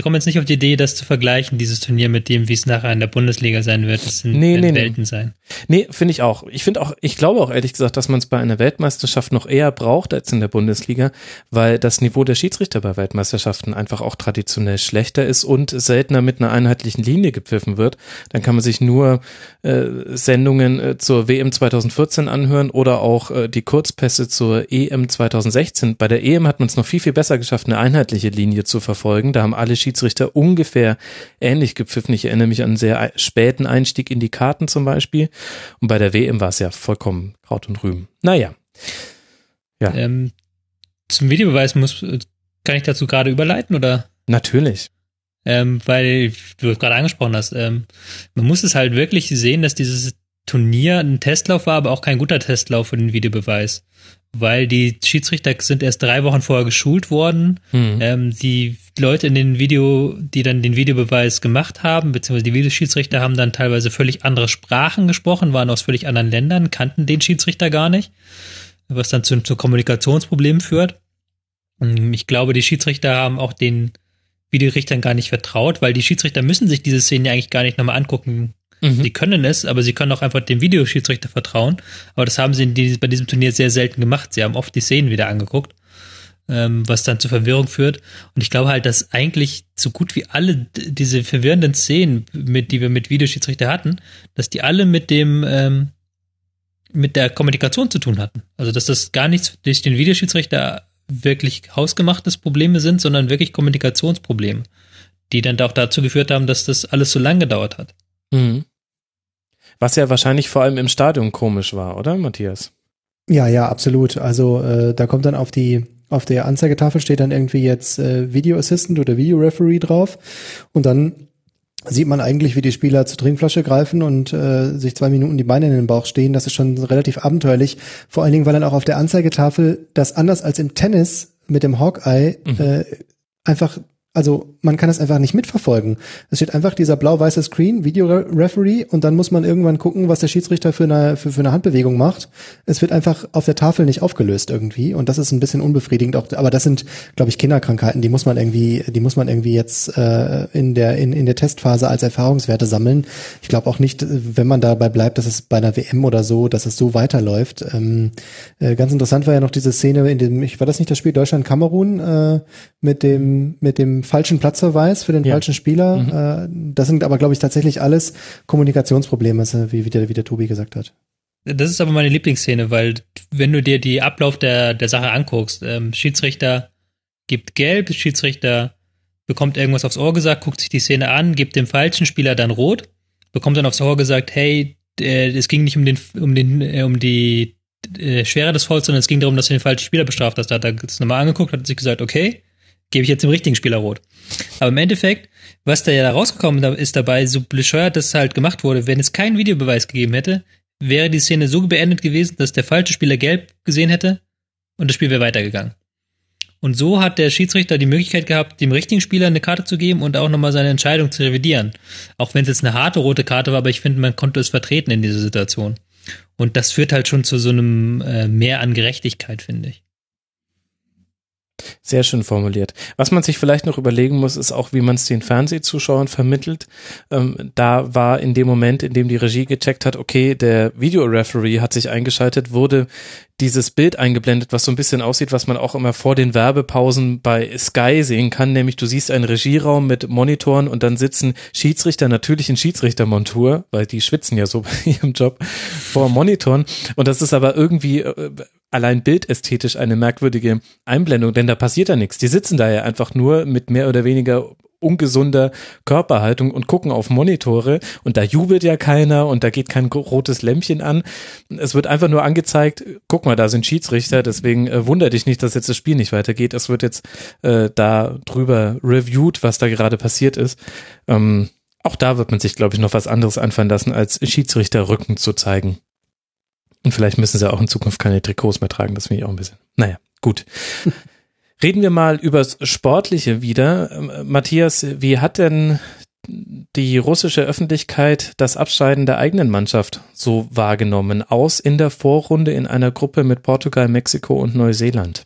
komm jetzt nicht auf die Idee, das zu vergleichen, dieses Turnier mit dem, wie es nachher in der Bundesliga sein wird. Das sind nee, nee, Welten nee. sein. Nee, finde ich auch. Ich finde auch, ich glaube auch ehrlich gesagt, dass man es bei einer Weltmeisterschaft noch eher braucht als in der Bundesliga, weil das Niveau der Schiedsrichter bei Weltmeisterschaften einfach auch traditionell schlechter ist und seltener mit einer einheitlichen Linie gepfiffen wird. Dann kann man sich nur äh, Sendungen äh, zur WM 2014 anhören oder auch äh, die Kurzpässe zur EM 2016. Bei der EM hat man es noch viel, viel besser geschafft, eine einheitliche Linie zu verfolgen. Da haben alle Schiedsrichter ungefähr ähnlich gepfiffen. Ich erinnere mich an einen sehr späten Einstieg in die Karten zum Beispiel. Und bei der WM war es ja vollkommen Kraut und Rüben. Naja. Ja. Ähm, zum Videobeweis muss, kann ich dazu gerade überleiten oder? Natürlich. Ähm, weil du es gerade angesprochen hast, ähm, man muss es halt wirklich sehen, dass dieses Turnier ein Testlauf war, aber auch kein guter Testlauf für den Videobeweis weil die Schiedsrichter sind erst drei Wochen vorher geschult worden. Mhm. Ähm, die Leute in den Video, die dann den Videobeweis gemacht haben, beziehungsweise die Videoschiedsrichter haben dann teilweise völlig andere Sprachen gesprochen, waren aus völlig anderen Ländern, kannten den Schiedsrichter gar nicht, was dann zu, zu Kommunikationsproblemen führt. Und ich glaube, die Schiedsrichter haben auch den Videorichtern gar nicht vertraut, weil die Schiedsrichter müssen sich diese Szene eigentlich gar nicht nochmal angucken Mhm. Sie können es, aber sie können auch einfach dem Videoschiedsrichter vertrauen. Aber das haben sie die, bei diesem Turnier sehr selten gemacht. Sie haben oft die Szenen wieder angeguckt, ähm, was dann zu Verwirrung führt. Und ich glaube halt, dass eigentlich so gut wie alle diese verwirrenden Szenen, mit, die wir mit Videoschiedsrichter hatten, dass die alle mit dem ähm, mit der Kommunikation zu tun hatten. Also dass das gar nichts durch den Videoschiedsrichter wirklich hausgemachtes Probleme sind, sondern wirklich Kommunikationsprobleme, die dann auch dazu geführt haben, dass das alles so lang gedauert hat. Mhm. Was ja wahrscheinlich vor allem im Stadion komisch war, oder, Matthias? Ja, ja, absolut. Also äh, da kommt dann auf die auf der Anzeigetafel steht dann irgendwie jetzt äh, Video Assistant oder Video Referee drauf und dann sieht man eigentlich, wie die Spieler zur Trinkflasche greifen und äh, sich zwei Minuten die Beine in den Bauch stehen. Das ist schon relativ abenteuerlich. Vor allen Dingen, weil dann auch auf der Anzeigetafel das anders als im Tennis mit dem Hawkeye mhm. äh, einfach Also man kann es einfach nicht mitverfolgen. Es steht einfach dieser blau-weiße Screen, Video-Referee, und dann muss man irgendwann gucken, was der Schiedsrichter für eine, für, für eine Handbewegung macht. Es wird einfach auf der Tafel nicht aufgelöst irgendwie und das ist ein bisschen unbefriedigend. Auch, aber das sind, glaube ich, Kinderkrankheiten, die muss man irgendwie, die muss man irgendwie jetzt äh, in der in, in der Testphase als Erfahrungswerte sammeln. Ich glaube auch nicht, wenn man dabei bleibt, dass es bei einer WM oder so, dass es so weiterläuft. Ähm, äh, ganz interessant war ja noch diese Szene in dem, ich war das nicht das Spiel Deutschland-Kamerun äh, mit dem mit dem falschen Platzverweis für den ja. falschen Spieler. Mhm. Äh, das sind aber, glaube ich, tatsächlich alles Kommunikationsprobleme, wie, wie, der, wie der Tobi gesagt hat. Das ist aber meine Lieblingsszene, weil wenn du dir die Ablauf der, der Sache anguckst, ähm, Schiedsrichter gibt gelb, Schiedsrichter bekommt irgendwas aufs Ohr gesagt, guckt sich die Szene an, gibt dem falschen Spieler dann rot, bekommt dann aufs Ohr gesagt, hey, äh, es ging nicht um den, um den, äh, um die äh, Schwere des Falls, sondern es ging darum, dass du den falschen Spieler bestraft hast. Da hat er es nochmal angeguckt, hat sich gesagt, okay, gebe ich jetzt dem richtigen Spieler rot. Aber im Endeffekt, was da ja rausgekommen ist dabei, so bescheuert das halt gemacht wurde, wenn es keinen Videobeweis gegeben hätte, wäre die Szene so beendet gewesen, dass der falsche Spieler gelb gesehen hätte und das Spiel wäre weitergegangen. Und so hat der Schiedsrichter die Möglichkeit gehabt, dem richtigen Spieler eine Karte zu geben und auch nochmal seine Entscheidung zu revidieren. Auch wenn es jetzt eine harte rote Karte war, aber ich finde, man konnte es vertreten in dieser Situation. Und das führt halt schon zu so einem äh, Mehr an Gerechtigkeit, finde ich. Sehr schön formuliert. Was man sich vielleicht noch überlegen muss, ist auch, wie man es den Fernsehzuschauern vermittelt. Ähm, da war in dem Moment, in dem die Regie gecheckt hat, okay, der Videoreferee hat sich eingeschaltet, wurde dieses Bild eingeblendet, was so ein bisschen aussieht, was man auch immer vor den Werbepausen bei Sky sehen kann, nämlich du siehst einen Regieraum mit Monitoren und dann sitzen Schiedsrichter natürlich in Schiedsrichtermontur, weil die schwitzen ja so *laughs* bei ihrem Job vor Monitoren und das ist aber irgendwie äh, allein bildästhetisch eine merkwürdige Einblendung, denn da passiert ja nichts. Die sitzen da ja einfach nur mit mehr oder weniger ungesunder Körperhaltung und gucken auf Monitore und da jubelt ja keiner und da geht kein rotes Lämpchen an. Es wird einfach nur angezeigt, guck mal, da sind Schiedsrichter, deswegen äh, wundert dich nicht, dass jetzt das Spiel nicht weitergeht. Es wird jetzt äh, da drüber reviewed, was da gerade passiert ist. Ähm, auch da wird man sich, glaube ich, noch was anderes anfangen lassen, als Schiedsrichterrücken zu zeigen. Und vielleicht müssen sie auch in Zukunft keine Trikots mehr tragen, das finde ich auch ein bisschen. Naja, gut. *laughs* Reden wir mal übers Sportliche wieder. Ähm, Matthias, wie hat denn die russische Öffentlichkeit das Abscheiden der eigenen Mannschaft so wahrgenommen? Aus in der Vorrunde in einer Gruppe mit Portugal, Mexiko und Neuseeland.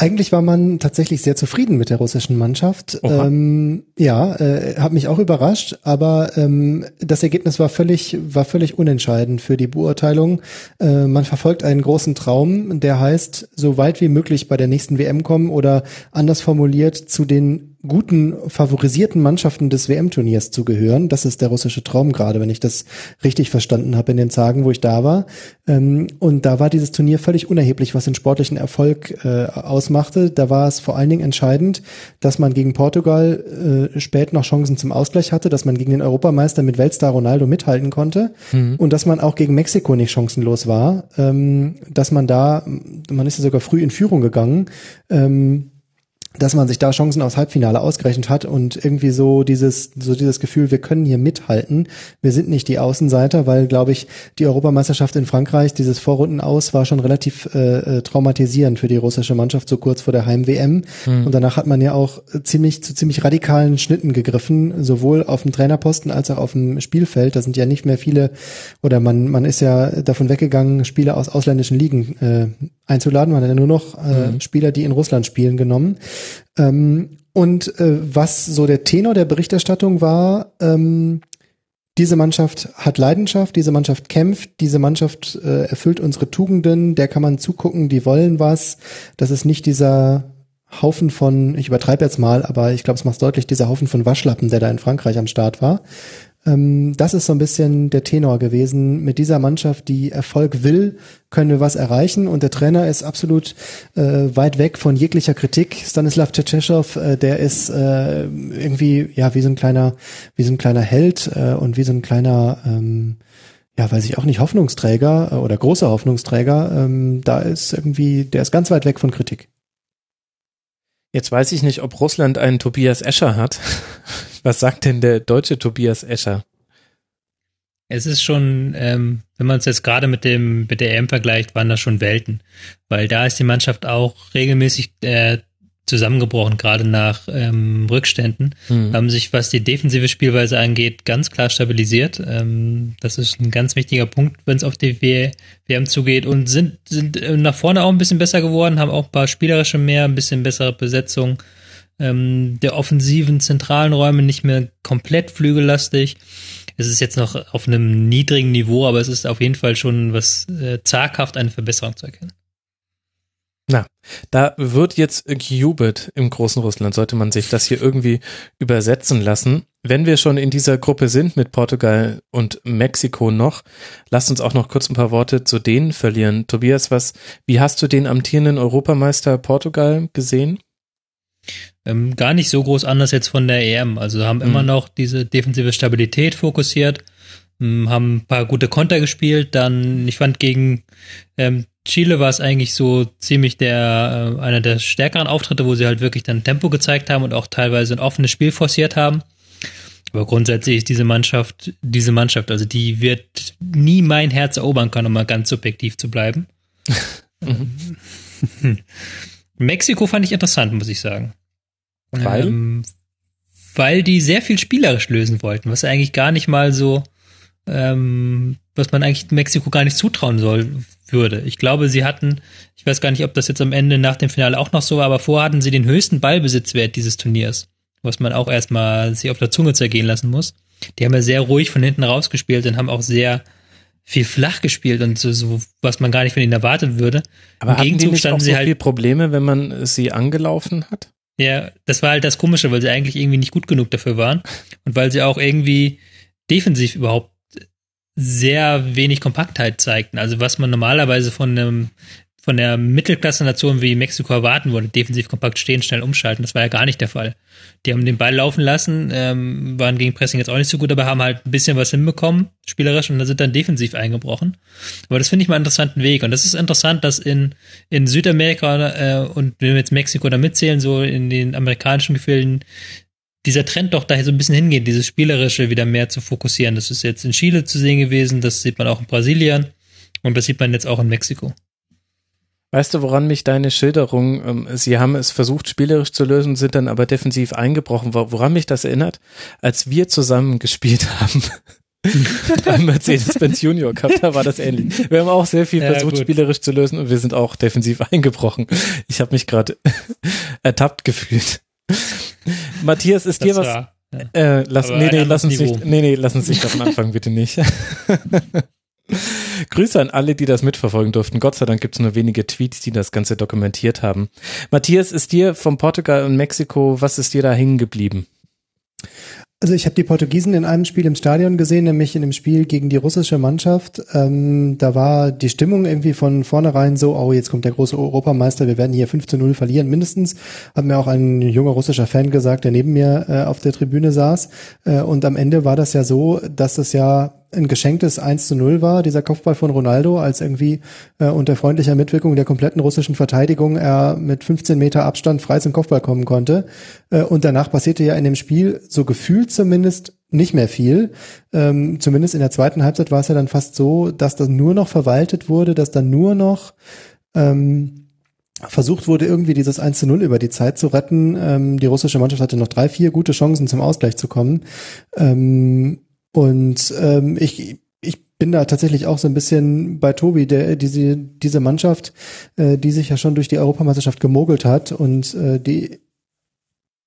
Eigentlich war man tatsächlich sehr zufrieden mit der russischen Mannschaft. Ähm, ja, äh, hat mich auch überrascht, aber ähm, das Ergebnis war völlig, war völlig unentscheidend für die Beurteilung. Äh, man verfolgt einen großen Traum, der heißt, so weit wie möglich bei der nächsten WM kommen oder anders formuliert zu den guten favorisierten Mannschaften des WM-Turniers zu gehören. Das ist der russische Traum gerade, wenn ich das richtig verstanden habe in den Tagen, wo ich da war. Ähm, und da war dieses Turnier völlig unerheblich, was den sportlichen Erfolg äh, ausmachte. Da war es vor allen Dingen entscheidend, dass man gegen Portugal äh, spät noch Chancen zum Ausgleich hatte, dass man gegen den Europameister mit Weltstar Ronaldo mithalten konnte mhm. und dass man auch gegen Mexiko nicht chancenlos war. Ähm, dass man da, man ist ja sogar früh in Führung gegangen. Dass man sich da Chancen aufs Halbfinale ausgerechnet hat und irgendwie so dieses, so dieses Gefühl, wir können hier mithalten. Wir sind nicht die Außenseiter, weil, glaube ich, die Europameisterschaft in Frankreich, dieses Vorrunden aus, war schon relativ äh, äh, traumatisierend für die russische Mannschaft, so kurz vor der Heim-WM. Mhm. Und danach hat man ja auch ziemlich zu ziemlich radikalen Schnitten gegriffen, sowohl auf dem Trainerposten als auch auf dem Spielfeld. Da sind ja nicht mehr viele, oder man, man ist ja davon weggegangen, Spieler aus ausländischen Ligen äh, einzuladen. Man hat ja nur noch äh, mhm. Spieler, die in Russland spielen, genommen. Ähm, und äh, was so der Tenor der Berichterstattung war, ähm, diese Mannschaft hat Leidenschaft, diese Mannschaft kämpft, diese Mannschaft äh, erfüllt unsere Tugenden, der kann man zugucken, die wollen was. Das ist nicht dieser Haufen von, ich übertreibe jetzt mal, aber ich glaube, es macht deutlich, dieser Haufen von Waschlappen, der da in Frankreich am Start war, das ist so ein bisschen der Tenor gewesen. Mit dieser Mannschaft, die Erfolg will, können wir was erreichen. Und der Trainer ist absolut äh, weit weg von jeglicher Kritik. Stanislav Tschetschesow, äh, der ist äh, irgendwie ja wie so ein kleiner, wie so ein kleiner Held äh, und wie so ein kleiner ähm, ja, weiß ich auch nicht, Hoffnungsträger äh, oder großer Hoffnungsträger, ähm, da ist irgendwie, der ist ganz weit weg von Kritik. Jetzt weiß ich nicht, ob Russland einen Tobias Escher hat. *laughs* Was sagt denn der deutsche Tobias Escher? Es ist schon, ähm, wenn man es jetzt gerade mit dem mit der EM vergleicht, waren das schon Welten, weil da ist die Mannschaft auch regelmäßig äh, zusammengebrochen, gerade nach ähm, Rückständen. Mhm. Haben sich, was die defensive Spielweise angeht, ganz klar stabilisiert. Ähm, das ist ein ganz wichtiger Punkt, wenn es auf die WM zugeht und sind, sind äh, nach vorne auch ein bisschen besser geworden, haben auch ein paar spielerische mehr, ein bisschen bessere Besetzung ähm, der offensiven zentralen Räume nicht mehr komplett flügellastig. Es ist jetzt noch auf einem niedrigen Niveau, aber es ist auf jeden Fall schon was äh, zaghaft eine Verbesserung zu erkennen. Na, da wird jetzt gejubelt im großen Russland. Sollte man sich das hier irgendwie übersetzen lassen. Wenn wir schon in dieser Gruppe sind mit Portugal und Mexiko noch, lasst uns auch noch kurz ein paar Worte zu denen verlieren. Tobias, was, wie hast du den amtierenden Europameister Portugal gesehen? Ähm, gar nicht so groß anders jetzt von der EM. Also haben immer mhm. noch diese defensive Stabilität fokussiert, ähm, haben ein paar gute Konter gespielt. Dann, ich fand gegen ähm, Chile war es eigentlich so ziemlich der äh, einer der stärkeren Auftritte, wo sie halt wirklich dann Tempo gezeigt haben und auch teilweise ein offenes Spiel forciert haben. Aber grundsätzlich ist diese Mannschaft, diese Mannschaft, also die wird nie mein Herz erobern können, um mal ganz subjektiv zu bleiben. *laughs* mhm. Mexiko fand ich interessant, muss ich sagen. Weil? Ähm, weil die sehr viel spielerisch lösen wollten, was eigentlich gar nicht mal so, ähm, was man eigentlich Mexiko gar nicht zutrauen soll, würde. Ich glaube, sie hatten, ich weiß gar nicht, ob das jetzt am Ende nach dem Finale auch noch so war, aber vorher hatten sie den höchsten Ballbesitzwert dieses Turniers, was man auch erstmal sich auf der Zunge zergehen lassen muss. Die haben ja sehr ruhig von hinten rausgespielt und haben auch sehr viel flach gespielt und so, so was man gar nicht von ihnen erwartet würde. Aber Im Gegenzug standen sie so halt viel Probleme, wenn man sie angelaufen hat? Ja, das war halt das Komische, weil sie eigentlich irgendwie nicht gut genug dafür waren und weil sie auch irgendwie defensiv überhaupt sehr wenig Kompaktheit zeigten. Also was man normalerweise von einem von der Mittelklasse-Nation wie Mexiko erwarten würde, defensiv kompakt stehen, schnell umschalten. Das war ja gar nicht der Fall. Die haben den Ball laufen lassen, ähm, waren gegen Pressing jetzt auch nicht so gut, aber haben halt ein bisschen was hinbekommen, spielerisch, und dann sind dann defensiv eingebrochen. Aber das finde ich mal einen interessanten Weg. Und das ist interessant, dass in, in Südamerika äh, und wenn wir jetzt Mexiko da mitzählen, so in den amerikanischen Gefilden, dieser Trend doch daher so ein bisschen hingeht, dieses Spielerische wieder mehr zu fokussieren. Das ist jetzt in Chile zu sehen gewesen, das sieht man auch in Brasilien und das sieht man jetzt auch in Mexiko. Weißt du, woran mich deine Schilderung, ähm, sie haben es versucht, spielerisch zu lösen, sind dann aber defensiv eingebrochen, woran mich das erinnert, als wir zusammen gespielt *laughs* haben. beim Mercedes-Benz Junior Cup, da war das ähnlich. Wir haben auch sehr viel versucht, ja, spielerisch zu lösen und wir sind auch defensiv *laughs* eingebrochen. Ich habe mich gerade *laughs* ertappt gefühlt. Matthias, ist das dir was? Äh, lass, nee, nee, lass uns nicht, nee, nee, lass uns nicht davon *laughs* anfangen, bitte nicht. *laughs* Grüße an alle, die das mitverfolgen durften. Gott sei Dank gibt es nur wenige Tweets, die das Ganze dokumentiert haben. Matthias, ist dir vom Portugal und Mexiko, was ist dir da hängen geblieben? Also ich habe die Portugiesen in einem Spiel im Stadion gesehen, nämlich in dem Spiel gegen die russische Mannschaft. Ähm, da war die Stimmung irgendwie von vornherein so, oh, jetzt kommt der große Europameister, wir werden hier 5 zu 0 verlieren, mindestens. Hat mir auch ein junger russischer Fan gesagt, der neben mir äh, auf der Tribüne saß. Äh, und am Ende war das ja so, dass es ja ein geschenktes 1 zu 0 war, dieser Kopfball von Ronaldo, als irgendwie äh, unter freundlicher Mitwirkung der kompletten russischen Verteidigung er mit 15 Meter Abstand frei zum Kopfball kommen konnte. Äh, und danach passierte ja in dem Spiel so gefühlt zumindest nicht mehr viel. Ähm, zumindest in der zweiten Halbzeit war es ja dann fast so, dass das nur noch verwaltet wurde, dass dann nur noch ähm, versucht wurde, irgendwie dieses 1 zu 0 über die Zeit zu retten. Ähm, die russische Mannschaft hatte noch drei, vier gute Chancen zum Ausgleich zu kommen. Ähm, und ähm, ich, ich bin da tatsächlich auch so ein bisschen bei Tobi, der diese diese Mannschaft, äh, die sich ja schon durch die Europameisterschaft gemogelt hat und äh, die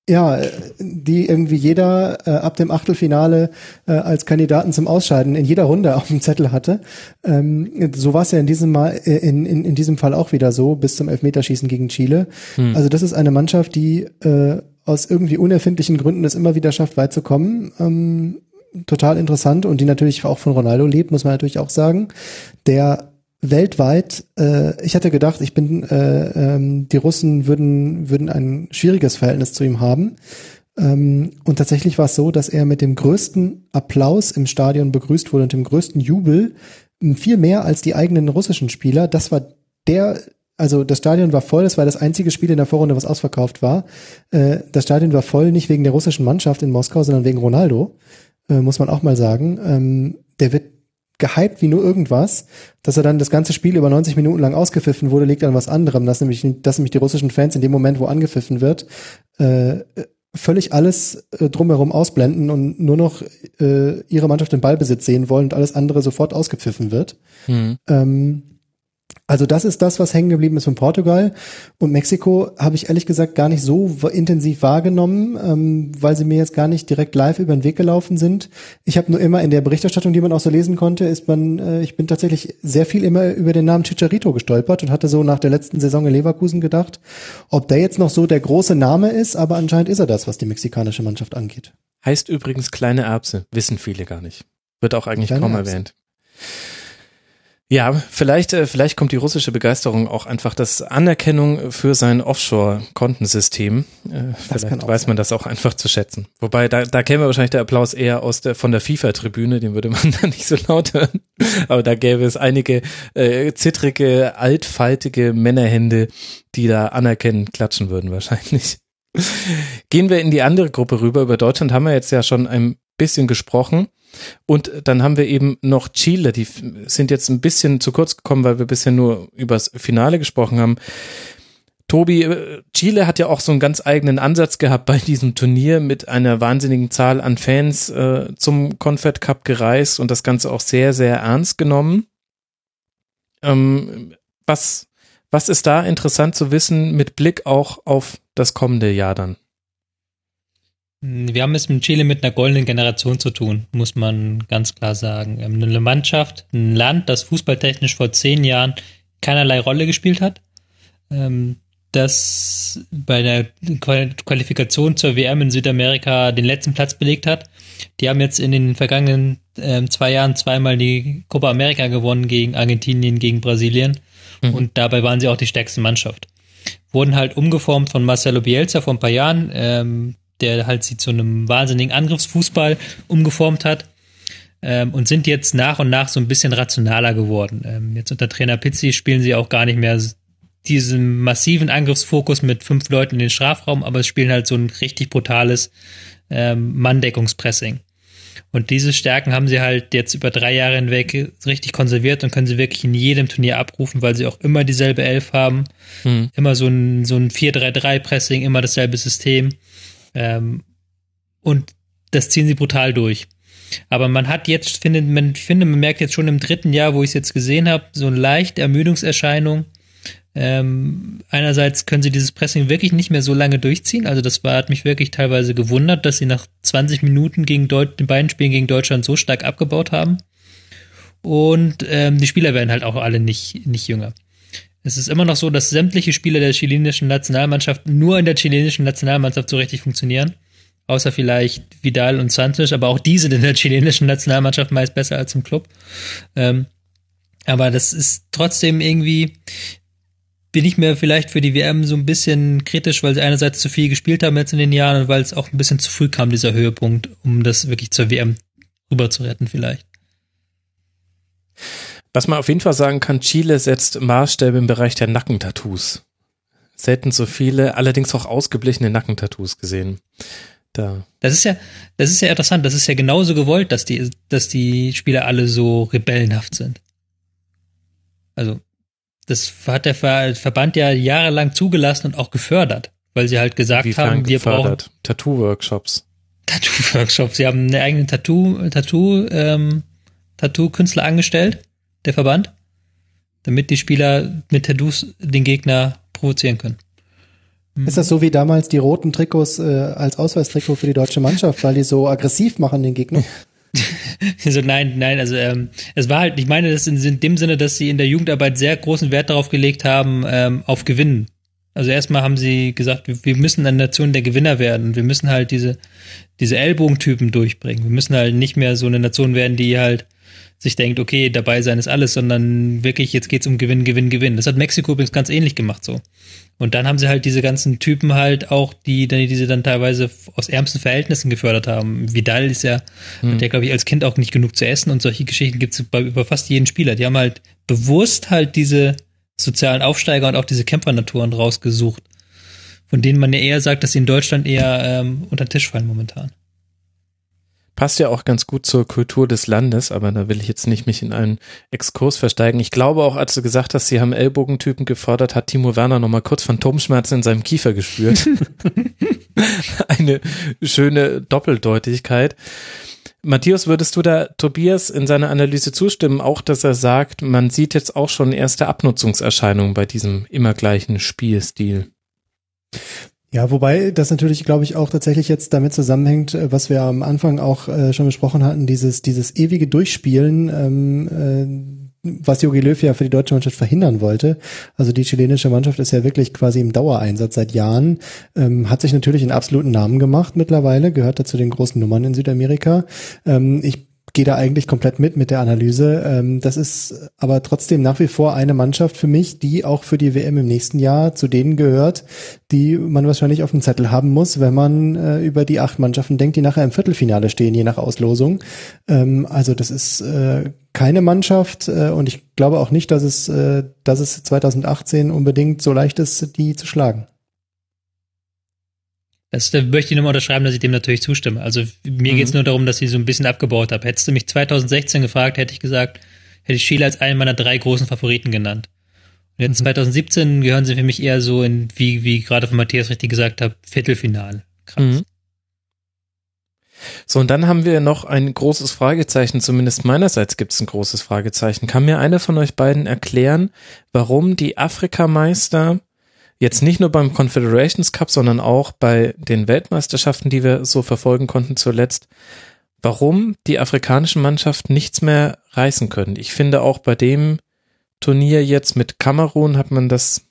ja, die irgendwie jeder äh, ab dem Achtelfinale äh, als Kandidaten zum Ausscheiden in jeder Runde *laughs* auf dem Zettel hatte. Ähm, so war es ja in diesem Mal, äh, in, in, in diesem Fall auch wieder so, bis zum Elfmeterschießen gegen Chile. Hm. Also das ist eine Mannschaft, die äh, aus irgendwie unerfindlichen Gründen es immer wieder schafft, weit zu kommen. Ähm, total interessant und die natürlich auch von Ronaldo lebt, muss man natürlich auch sagen, der weltweit, äh, ich hatte gedacht, ich bin, äh, ähm, die Russen würden, würden ein schwieriges Verhältnis zu ihm haben. Ähm, und tatsächlich war es so, dass er mit dem größten Applaus im Stadion begrüßt wurde und dem größten Jubel, viel mehr als die eigenen russischen Spieler. Das war der also das Stadion war voll, das war das einzige Spiel in der Vorrunde, was ausverkauft war. Äh, das Stadion war voll, nicht wegen der russischen Mannschaft in Moskau, sondern wegen Ronaldo äh, muss man auch mal sagen. Ähm, der wird gehypt wie nur irgendwas. Dass er dann das ganze Spiel über 90 Minuten lang ausgepfiffen wurde, liegt an was anderem. Dass nämlich, dass nämlich die russischen Fans in dem Moment, wo angepfiffen wird, äh, völlig alles äh, drumherum ausblenden und nur noch äh, ihre Mannschaft im Ballbesitz sehen wollen und alles andere sofort ausgepfiffen wird. Mhm. Ähm, also das ist das, was hängen geblieben ist von Portugal. Und Mexiko habe ich ehrlich gesagt gar nicht so intensiv wahrgenommen, ähm, weil sie mir jetzt gar nicht direkt live über den Weg gelaufen sind. Ich habe nur immer in der Berichterstattung, die man auch so lesen konnte, ist man, äh, ich bin tatsächlich sehr viel immer über den Namen Chicharito gestolpert und hatte so nach der letzten Saison in Leverkusen gedacht, ob der jetzt noch so der große Name ist, aber anscheinend ist er das, was die mexikanische Mannschaft angeht. Heißt übrigens kleine Erbse, wissen viele gar nicht. Wird auch eigentlich kleine kaum Erbse. erwähnt. Ja, vielleicht, äh, vielleicht kommt die russische Begeisterung auch einfach das Anerkennung für sein Offshore-Kontensystem. Äh, vielleicht weiß man das auch einfach zu schätzen. Wobei, da, da käme wahrscheinlich der Applaus eher aus der, von der FIFA-Tribüne, den würde man *laughs* dann nicht so laut hören. Aber da gäbe es einige äh, zittrige, altfaltige Männerhände, die da anerkennend klatschen würden wahrscheinlich. Gehen wir in die andere Gruppe rüber. Über Deutschland haben wir jetzt ja schon ein bisschen gesprochen. Und dann haben wir eben noch Chile, die sind jetzt ein bisschen zu kurz gekommen, weil wir bisher nur übers Finale gesprochen haben. Tobi, äh, Chile hat ja auch so einen ganz eigenen Ansatz gehabt bei diesem Turnier mit einer wahnsinnigen Zahl an Fans äh, zum Confed Cup gereist und das Ganze auch sehr, sehr ernst genommen. Ähm, was, was ist da interessant zu wissen mit Blick auch auf das kommende Jahr dann? Wir haben es mit Chile mit einer goldenen Generation zu tun, muss man ganz klar sagen. Eine Mannschaft, ein Land, das fußballtechnisch vor zehn Jahren keinerlei Rolle gespielt hat, ähm, das bei der Qualifikation zur WM in Südamerika den letzten Platz belegt hat. Die haben jetzt in den vergangenen ähm, zwei Jahren zweimal die Copa America gewonnen gegen Argentinien, gegen Brasilien. Mhm. Und dabei waren sie auch die stärkste Mannschaft. Wurden halt umgeformt von Marcelo Bielsa vor ein paar Jahren. Ähm, der halt sie zu einem wahnsinnigen Angriffsfußball umgeformt hat. Ähm, und sind jetzt nach und nach so ein bisschen rationaler geworden. Ähm, jetzt unter Trainer Pizzi spielen sie auch gar nicht mehr diesen massiven Angriffsfokus mit fünf Leuten in den Strafraum, aber es spielen halt so ein richtig brutales ähm, Manndeckungspressing. Und diese Stärken haben sie halt jetzt über drei Jahre hinweg richtig konserviert und können sie wirklich in jedem Turnier abrufen, weil sie auch immer dieselbe Elf haben. Mhm. Immer so ein, so ein 4-3-3-Pressing, immer dasselbe System. Ähm, und das ziehen sie brutal durch. Aber man hat jetzt, finde, man, finde, man merkt jetzt schon im dritten Jahr, wo ich es jetzt gesehen habe, so eine leichte Ermüdungserscheinung. Ähm, einerseits können sie dieses Pressing wirklich nicht mehr so lange durchziehen. Also das war, hat mich wirklich teilweise gewundert, dass sie nach 20 Minuten gegen Deut den beiden Spielen gegen Deutschland so stark abgebaut haben. Und ähm, die Spieler werden halt auch alle nicht, nicht jünger. Es ist immer noch so, dass sämtliche Spieler der chilenischen Nationalmannschaft nur in der chilenischen Nationalmannschaft so richtig funktionieren. Außer vielleicht Vidal und Santos, aber auch die sind in der chilenischen Nationalmannschaft meist besser als im Club. Ähm, aber das ist trotzdem irgendwie, bin ich mir vielleicht für die WM so ein bisschen kritisch, weil sie einerseits zu viel gespielt haben jetzt in den Jahren und weil es auch ein bisschen zu früh kam, dieser Höhepunkt, um das wirklich zur WM rüber zu retten vielleicht. Was man auf jeden Fall sagen kann, Chile setzt Maßstäbe im Bereich der Nackentattoos. Selten so viele, allerdings auch ausgeblichene Nackentattoos gesehen. Da. Das ist ja, das ist ja interessant. Das ist ja genauso gewollt, dass die, dass die Spieler alle so rebellenhaft sind. Also, das hat der Verband ja jahrelang zugelassen und auch gefördert, weil sie halt gesagt Wie haben, wir brauchen Tattoo-Workshops. Tattoo-Workshops. Sie haben eine eigene Tattoo, Tattoo, ähm, Tattoo-Künstler angestellt der Verband, damit die Spieler mit Tattoos den Gegner provozieren können. Hm. Ist das so wie damals die roten Trikots äh, als Ausweistrikot für die deutsche Mannschaft, weil die so aggressiv machen den Gegner? *laughs* so nein, nein, also ähm, es war halt, ich meine, das in, in dem Sinne, dass sie in der Jugendarbeit sehr großen Wert darauf gelegt haben, ähm, auf Gewinnen. Also erstmal haben sie gesagt, wir, wir müssen eine Nation der Gewinner werden. Wir müssen halt diese, diese Ellbogentypen durchbringen. Wir müssen halt nicht mehr so eine Nation werden, die halt sich denkt, okay, dabei sein ist alles, sondern wirklich, jetzt geht's um Gewinn, Gewinn, Gewinn. Das hat Mexiko übrigens ganz ähnlich gemacht so. Und dann haben sie halt diese ganzen Typen halt auch, die, die sie dann teilweise aus ärmsten Verhältnissen gefördert haben. Vidal ist ja, hm. der glaube ich als Kind auch nicht genug zu essen und solche Geschichten gibt's bei über fast jeden Spieler. Die haben halt bewusst halt diese sozialen Aufsteiger und auch diese Kämpfernaturen rausgesucht, von denen man ja eher sagt, dass sie in Deutschland eher ähm, unter den Tisch fallen momentan. Passt ja auch ganz gut zur Kultur des Landes, aber da will ich jetzt nicht mich in einen Exkurs versteigen. Ich glaube auch, als du gesagt hast, sie haben Ellbogentypen gefordert, hat Timo Werner nochmal kurz Phantomschmerzen in seinem Kiefer gespürt. *laughs* Eine schöne Doppeldeutigkeit. Matthias, würdest du da Tobias in seiner Analyse zustimmen, auch dass er sagt, man sieht jetzt auch schon erste Abnutzungserscheinungen bei diesem immer gleichen Spielstil? Ja, wobei das natürlich, glaube ich, auch tatsächlich jetzt damit zusammenhängt, äh, was wir am Anfang auch äh, schon besprochen hatten, dieses, dieses ewige Durchspielen, ähm, äh, was Jogi Löw ja für die deutsche Mannschaft verhindern wollte. Also die chilenische Mannschaft ist ja wirklich quasi im Dauereinsatz seit Jahren, ähm, hat sich natürlich einen absoluten Namen gemacht mittlerweile, gehört da zu den großen Nummern in Südamerika. Ähm, ich gehe da eigentlich komplett mit mit der Analyse. Ähm, das ist aber trotzdem nach wie vor eine Mannschaft für mich, die auch für die WM im nächsten Jahr zu denen gehört, die man wahrscheinlich auf dem Zettel haben muss, wenn man äh, über die acht Mannschaften denkt, die nachher im Viertelfinale stehen, je nach Auslosung. Ähm, also das ist äh, keine Mannschaft äh, und ich glaube auch nicht, dass es, dass es 2018 unbedingt so leicht ist, die zu schlagen. Das da möchte ich nochmal unterschreiben, dass ich dem natürlich zustimme. Also mir mhm. geht es nur darum, dass ich so ein bisschen abgebaut habe. Hättest du mich 2016 gefragt, hätte ich gesagt, hätte ich Chile als einen meiner drei großen Favoriten genannt. Und jetzt mhm. 2017 gehören sie für mich eher so in, wie, wie gerade von Matthias richtig gesagt hat, Viertelfinal. Krass. Mhm. So, und dann haben wir noch ein großes Fragezeichen, zumindest meinerseits gibt es ein großes Fragezeichen. Kann mir einer von euch beiden erklären, warum die Afrikameister jetzt nicht nur beim Confederations Cup, sondern auch bei den Weltmeisterschaften, die wir so verfolgen konnten zuletzt, warum die afrikanischen Mannschaften nichts mehr reißen können. Ich finde auch bei dem Turnier jetzt mit Kamerun hat man das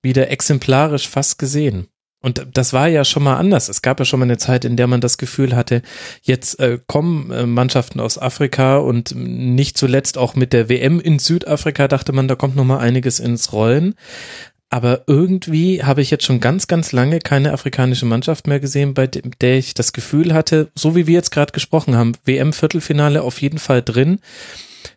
wieder exemplarisch fast gesehen. Und das war ja schon mal anders. Es gab ja schon mal eine Zeit, in der man das Gefühl hatte, jetzt äh, kommen äh, Mannschaften aus Afrika und nicht zuletzt auch mit der WM in Südafrika dachte man, da kommt noch mal einiges ins Rollen. Aber irgendwie habe ich jetzt schon ganz, ganz lange keine afrikanische Mannschaft mehr gesehen, bei der ich das Gefühl hatte, so wie wir jetzt gerade gesprochen haben, WM-Viertelfinale auf jeden Fall drin.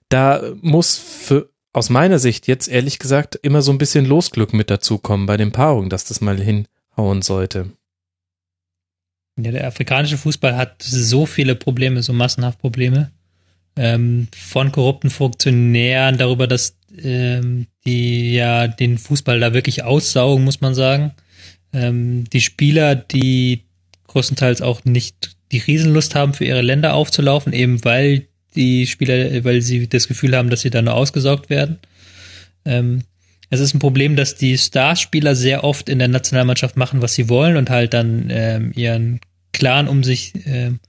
Da muss für, aus meiner Sicht jetzt ehrlich gesagt immer so ein bisschen Losglück mit dazukommen bei den Paarungen, dass das mal hinhauen sollte. Ja, der afrikanische Fußball hat so viele Probleme, so massenhaft Probleme. Ähm, von korrupten Funktionären darüber, dass ähm, die ja den Fußball da wirklich aussaugen, muss man sagen. Ähm, die Spieler, die größtenteils auch nicht die Riesenlust haben, für ihre Länder aufzulaufen, eben weil die Spieler, weil sie das Gefühl haben, dass sie da nur ausgesaugt werden. Ähm, es ist ein Problem, dass die Starspieler sehr oft in der Nationalmannschaft machen, was sie wollen und halt dann ähm, ihren Clan um sich ähm,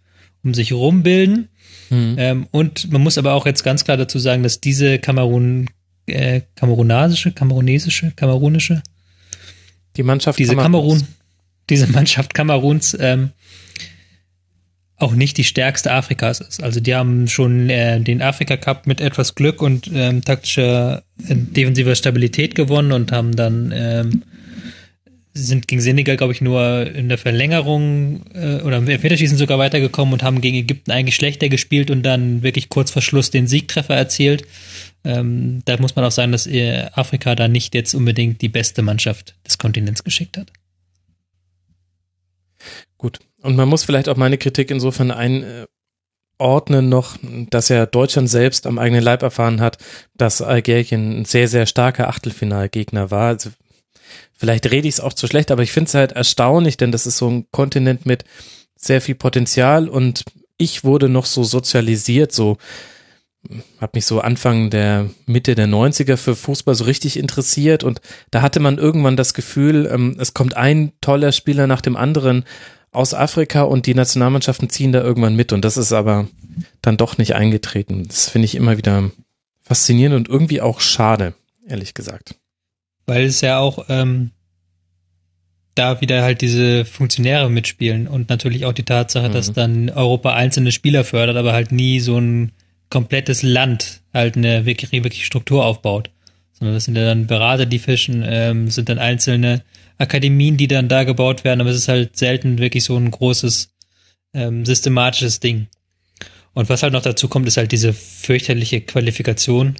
um sich rumbilden. Mhm. Ähm, und man muss aber auch jetzt ganz klar dazu sagen, dass diese Kamerun äh, kamerunasische, kamerunesische, kamerunische. Die Mannschaft diese Kamerun, diese Mannschaft Kameruns ähm, auch nicht die stärkste Afrikas ist. Also die haben schon äh, den Afrika Cup mit etwas Glück und ähm, taktischer äh, defensiver Stabilität gewonnen und haben dann ähm, sind gegen Senegal, glaube ich, nur in der Verlängerung äh, oder im Elfmeterschießen sogar weitergekommen und haben gegen Ägypten eigentlich schlechter gespielt und dann wirklich kurz vor Schluss den Siegtreffer erzielt. Ähm, da muss man auch sagen, dass Afrika da nicht jetzt unbedingt die beste Mannschaft des Kontinents geschickt hat. Gut. Und man muss vielleicht auch meine Kritik insofern einordnen noch, dass ja Deutschland selbst am eigenen Leib erfahren hat, dass Algerien ein sehr, sehr starker Achtelfinalgegner war. Also vielleicht rede ich es auch zu schlecht, aber ich finde es halt erstaunlich, denn das ist so ein Kontinent mit sehr viel Potenzial und ich wurde noch so sozialisiert, so habe mich so Anfang der Mitte der 90er für Fußball so richtig interessiert und da hatte man irgendwann das Gefühl, ähm, es kommt ein toller Spieler nach dem anderen aus Afrika und die Nationalmannschaften ziehen da irgendwann mit und das ist aber dann doch nicht eingetreten. Das finde ich immer wieder faszinierend und irgendwie auch schade, ehrlich gesagt. Weil es ja auch ähm, da wieder halt diese Funktionäre mitspielen und natürlich auch die Tatsache, mhm. dass dann Europa einzelne Spieler fördert, aber halt nie so ein komplettes Land halt eine wirklich, wirklich Struktur aufbaut. Sondern das sind ja dann Berater, die fischen, ähm, sind dann einzelne Akademien, die dann da gebaut werden, aber es ist halt selten wirklich so ein großes ähm, systematisches Ding. Und was halt noch dazu kommt, ist halt diese fürchterliche Qualifikation,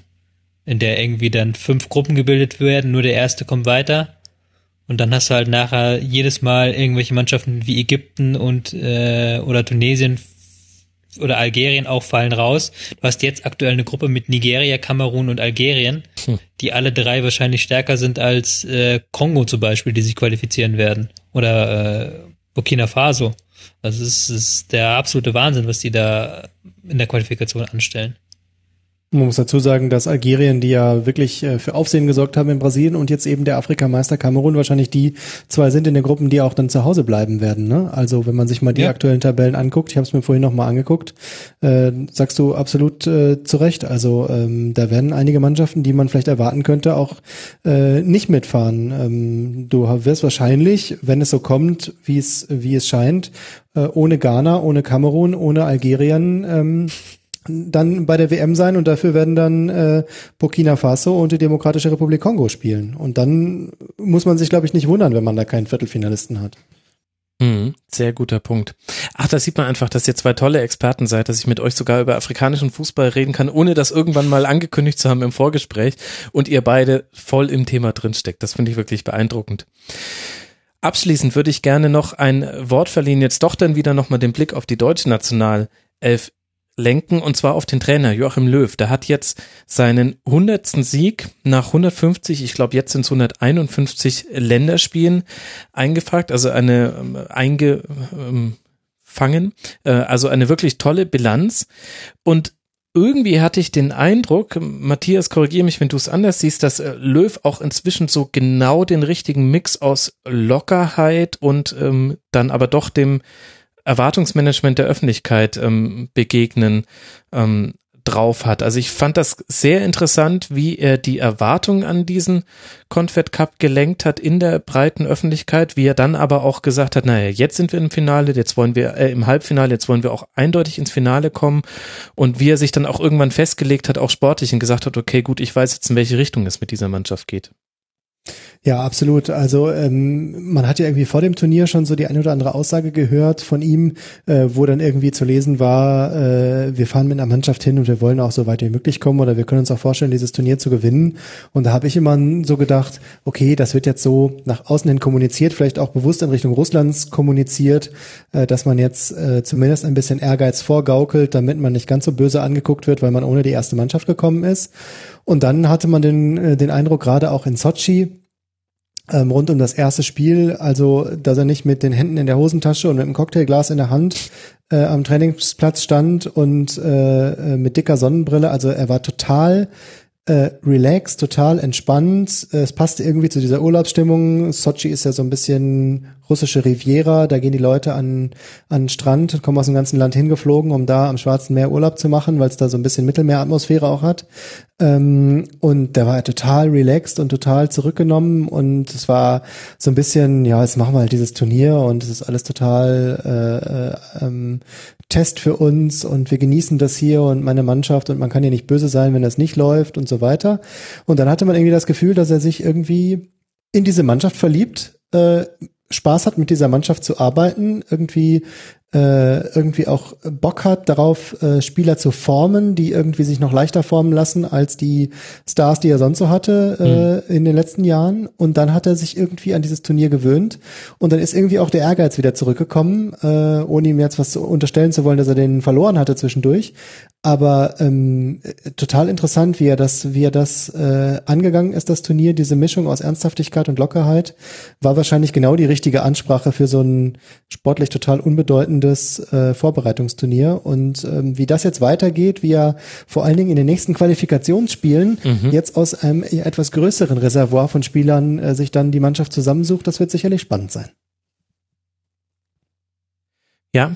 in der irgendwie dann fünf Gruppen gebildet werden, nur der erste kommt weiter. Und dann hast du halt nachher jedes Mal irgendwelche Mannschaften wie Ägypten und äh, oder Tunesien oder Algerien auch fallen raus. Du hast jetzt aktuell eine Gruppe mit Nigeria, Kamerun und Algerien, hm. die alle drei wahrscheinlich stärker sind als äh, Kongo zum Beispiel, die sich qualifizieren werden. Oder äh, Burkina Faso. Also es ist, es ist der absolute Wahnsinn, was die da in der Qualifikation anstellen. Man muss dazu sagen, dass Algerien, die ja wirklich äh, für Aufsehen gesorgt haben in Brasilien und jetzt eben der Afrikameister Kamerun wahrscheinlich die zwei sind in den Gruppen, die auch dann zu Hause bleiben werden. Ne? Also wenn man sich mal die ja. aktuellen Tabellen anguckt, ich habe es mir vorhin noch mal angeguckt, äh, sagst du absolut äh, zu Recht. Also ähm, da werden einige Mannschaften, die man vielleicht erwarten könnte, auch äh, nicht mitfahren. Ähm, du wirst wahrscheinlich, wenn es so kommt, wie es wie es scheint, äh, ohne Ghana, ohne Kamerun, ohne Algerien ähm, dann bei der WM sein und dafür werden dann äh, Burkina Faso und die Demokratische Republik Kongo spielen. Und dann muss man sich, glaube ich, nicht wundern, wenn man da keinen Viertelfinalisten hat. Mhm, sehr guter Punkt. Ach, da sieht man einfach, dass ihr zwei tolle Experten seid, dass ich mit euch sogar über afrikanischen Fußball reden kann, ohne das irgendwann mal angekündigt zu haben im Vorgespräch und ihr beide voll im Thema drinsteckt. Das finde ich wirklich beeindruckend. Abschließend würde ich gerne noch ein Wort verliehen, jetzt doch dann wieder nochmal den Blick auf die deutsche Nationalelf lenken und zwar auf den Trainer Joachim Löw. Der hat jetzt seinen hundertsten Sieg nach 150, ich glaube jetzt sind es 151 Länderspielen eingefragt, also eine ähm, eingefangen, äh, also eine wirklich tolle Bilanz und irgendwie hatte ich den Eindruck, Matthias, korrigiere mich, wenn du es anders siehst, dass äh, Löw auch inzwischen so genau den richtigen Mix aus Lockerheit und ähm, dann aber doch dem Erwartungsmanagement der Öffentlichkeit ähm, begegnen ähm, drauf hat. Also ich fand das sehr interessant, wie er die Erwartungen an diesen Confed Cup gelenkt hat in der breiten Öffentlichkeit, wie er dann aber auch gesagt hat, naja, jetzt sind wir im Finale, jetzt wollen wir äh, im Halbfinale, jetzt wollen wir auch eindeutig ins Finale kommen und wie er sich dann auch irgendwann festgelegt hat, auch sportlich und gesagt hat, okay, gut, ich weiß jetzt, in welche Richtung es mit dieser Mannschaft geht. Ja, absolut. Also ähm, man hat ja irgendwie vor dem Turnier schon so die eine oder andere Aussage gehört von ihm, äh, wo dann irgendwie zu lesen war, äh, wir fahren mit einer Mannschaft hin und wir wollen auch so weit wie möglich kommen oder wir können uns auch vorstellen, dieses Turnier zu gewinnen. Und da habe ich immer so gedacht, okay, das wird jetzt so nach außen hin kommuniziert, vielleicht auch bewusst in Richtung Russlands kommuniziert, äh, dass man jetzt äh, zumindest ein bisschen Ehrgeiz vorgaukelt, damit man nicht ganz so böse angeguckt wird, weil man ohne die erste Mannschaft gekommen ist. Und dann hatte man den, äh, den Eindruck, gerade auch in Sochi, ähm, rund um das erste Spiel, also dass er nicht mit den Händen in der Hosentasche und mit einem Cocktailglas in der Hand äh, am Trainingsplatz stand und äh, äh, mit dicker Sonnenbrille. Also er war total äh, relaxed, total entspannt. Es passte irgendwie zu dieser Urlaubsstimmung. Sochi ist ja so ein bisschen russische Riviera. Da gehen die Leute an, an den Strand, kommen aus dem ganzen Land hingeflogen, um da am Schwarzen Meer Urlaub zu machen, weil es da so ein bisschen Mittelmeeratmosphäre auch hat. Ähm, und der war total relaxed und total zurückgenommen und es war so ein bisschen, ja, jetzt machen wir halt dieses Turnier und es ist alles total äh, äh, ähm, Test für uns und wir genießen das hier und meine Mannschaft und man kann ja nicht böse sein, wenn das nicht läuft und so weiter. Und dann hatte man irgendwie das Gefühl, dass er sich irgendwie in diese Mannschaft verliebt, äh, Spaß hat, mit dieser Mannschaft zu arbeiten, irgendwie irgendwie auch Bock hat darauf, äh, Spieler zu formen, die irgendwie sich noch leichter formen lassen als die Stars, die er sonst so hatte äh, mhm. in den letzten Jahren. Und dann hat er sich irgendwie an dieses Turnier gewöhnt und dann ist irgendwie auch der Ehrgeiz wieder zurückgekommen, äh, ohne ihm jetzt was unterstellen zu wollen, dass er den verloren hatte zwischendurch. Aber ähm, total interessant, wie er das, wie er das äh, angegangen ist, das Turnier. Diese Mischung aus Ernsthaftigkeit und Lockerheit war wahrscheinlich genau die richtige Ansprache für so ein sportlich total unbedeutendes äh, Vorbereitungsturnier. Und ähm, wie das jetzt weitergeht, wie er vor allen Dingen in den nächsten Qualifikationsspielen mhm. jetzt aus einem etwas größeren Reservoir von Spielern äh, sich dann die Mannschaft zusammensucht, das wird sicherlich spannend sein. Ja,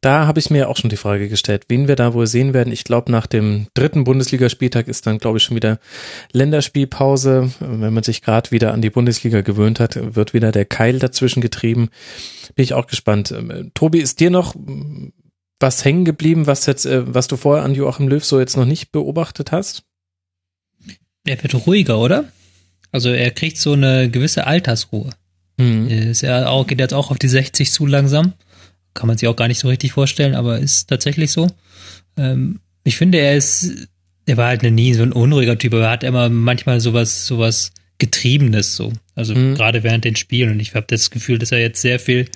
da habe ich mir auch schon die Frage gestellt, wen wir da wohl sehen werden. Ich glaube, nach dem dritten Bundesligaspieltag ist dann, glaube ich, schon wieder Länderspielpause. Wenn man sich gerade wieder an die Bundesliga gewöhnt hat, wird wieder der Keil dazwischen getrieben. Bin ich auch gespannt. Ähm, Tobi, ist dir noch was hängen geblieben, was jetzt, äh, was du vorher an Joachim Löw so jetzt noch nicht beobachtet hast? Er wird ruhiger, oder? Also er kriegt so eine gewisse Altersruhe. Mhm. Ist er auch, geht jetzt auch auf die 60 zu langsam kann man sich auch gar nicht so richtig vorstellen, aber ist tatsächlich so. Ähm, ich finde, er ist, er war halt nie so ein unruhiger Typ, aber er hat immer manchmal sowas, sowas Getriebenes so. Also mhm. gerade während den Spielen. Und ich habe das Gefühl, dass er jetzt sehr viel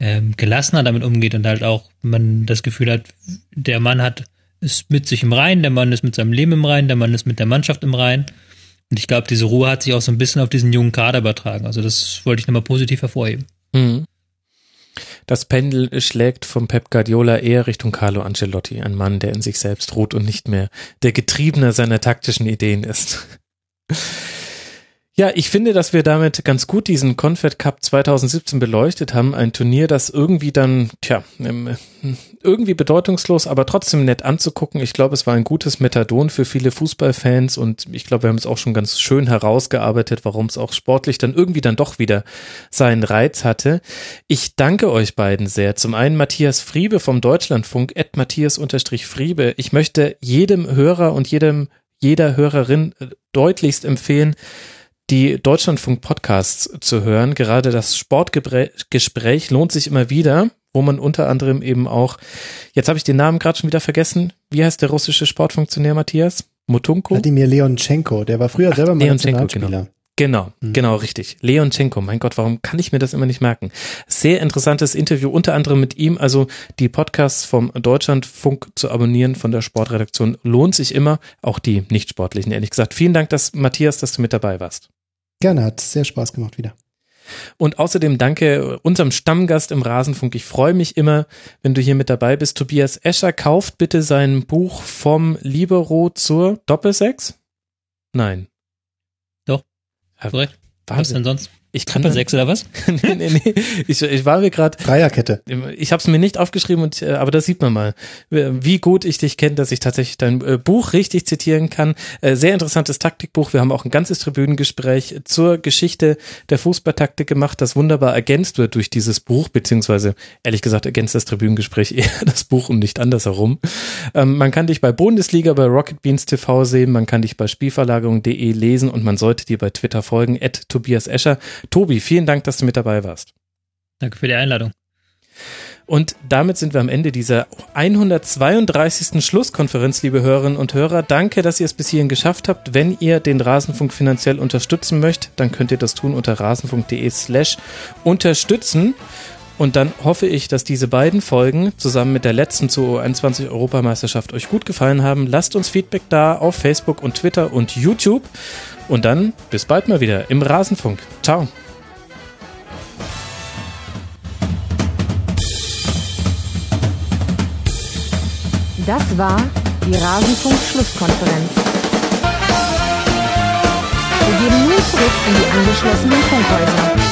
ähm, gelassener damit umgeht und halt auch man das Gefühl hat, der Mann hat ist mit sich im Rein, der Mann ist mit seinem Leben im Rein, der Mann ist mit der Mannschaft im Rein. Und ich glaube, diese Ruhe hat sich auch so ein bisschen auf diesen jungen Kader übertragen. Also das wollte ich nochmal positiv hervorheben. Mhm. Das Pendel schlägt vom Pep Guardiola eher Richtung Carlo Ancelotti, ein Mann, der in sich selbst ruht und nicht mehr der Getriebener seiner taktischen Ideen ist. Ja, ich finde, dass wir damit ganz gut diesen Confed Cup 2017 beleuchtet haben. Ein Turnier, das irgendwie dann, tja, irgendwie bedeutungslos, aber trotzdem nett anzugucken. Ich glaube, es war ein gutes Methadon für viele Fußballfans und ich glaube, wir haben es auch schon ganz schön herausgearbeitet, warum es auch sportlich dann irgendwie dann doch wieder seinen Reiz hatte. Ich danke euch beiden sehr. Zum einen Matthias Friebe vom Deutschlandfunk, at Matthias-Friebe. Ich möchte jedem Hörer und jedem, jeder Hörerin deutlichst empfehlen, die Deutschlandfunk-Podcasts zu hören. Gerade das Sportgespräch lohnt sich immer wieder, wo man unter anderem eben auch, jetzt habe ich den Namen gerade schon wieder vergessen, wie heißt der russische Sportfunktionär Matthias? Mutunko? Wladimir Leonchenko, der war früher Ach, selber mal Nationalspieler. Genau. Genau, mhm. genau, richtig. Leonchenko, mein Gott, warum kann ich mir das immer nicht merken? Sehr interessantes Interview, unter anderem mit ihm. Also die Podcasts vom Deutschlandfunk zu abonnieren von der Sportredaktion lohnt sich immer, auch die nicht sportlichen, ehrlich gesagt. Vielen Dank, dass Matthias, dass du mit dabei warst. Gerne, hat sehr Spaß gemacht wieder. Und außerdem danke unserem Stammgast im Rasenfunk. Ich freue mich immer, wenn du hier mit dabei bist. Tobias Escher kauft bitte sein Buch vom Libero zur Doppelsex? Nein. Doch. Korrekt. Was denn sonst? Ich kann sechs oder was? *laughs* nee, nee, nee. Ich, ich war mir gerade. Dreierkette. Ich habe es mir nicht aufgeschrieben, und, äh, aber das sieht man mal, wie gut ich dich kenne, dass ich tatsächlich dein äh, Buch richtig zitieren kann. Äh, sehr interessantes Taktikbuch. Wir haben auch ein ganzes Tribünengespräch zur Geschichte der Fußballtaktik gemacht, das wunderbar ergänzt wird durch dieses Buch, beziehungsweise ehrlich gesagt ergänzt das Tribünengespräch *laughs* eher das Buch und nicht andersherum. Ähm, man kann dich bei Bundesliga, bei Rocket Beans TV sehen, man kann dich bei Spielverlagerung.de lesen und man sollte dir bei Twitter folgen, at Tobias Escher. Tobi, vielen Dank, dass du mit dabei warst. Danke für die Einladung. Und damit sind wir am Ende dieser 132. Schlusskonferenz, liebe Hörerinnen und Hörer. Danke, dass ihr es bis hierhin geschafft habt. Wenn ihr den Rasenfunk finanziell unterstützen möchtet, dann könnt ihr das tun unter rasenfunk.de slash unterstützen. Und dann hoffe ich, dass diese beiden Folgen zusammen mit der letzten zur U21 Europameisterschaft euch gut gefallen haben. Lasst uns Feedback da auf Facebook und Twitter und YouTube. Und dann bis bald mal wieder im Rasenfunk. Ciao. Das war die Rasenfunk-Schlusskonferenz. Wir gehen nun zurück in die angeschlossenen Funkhäuser.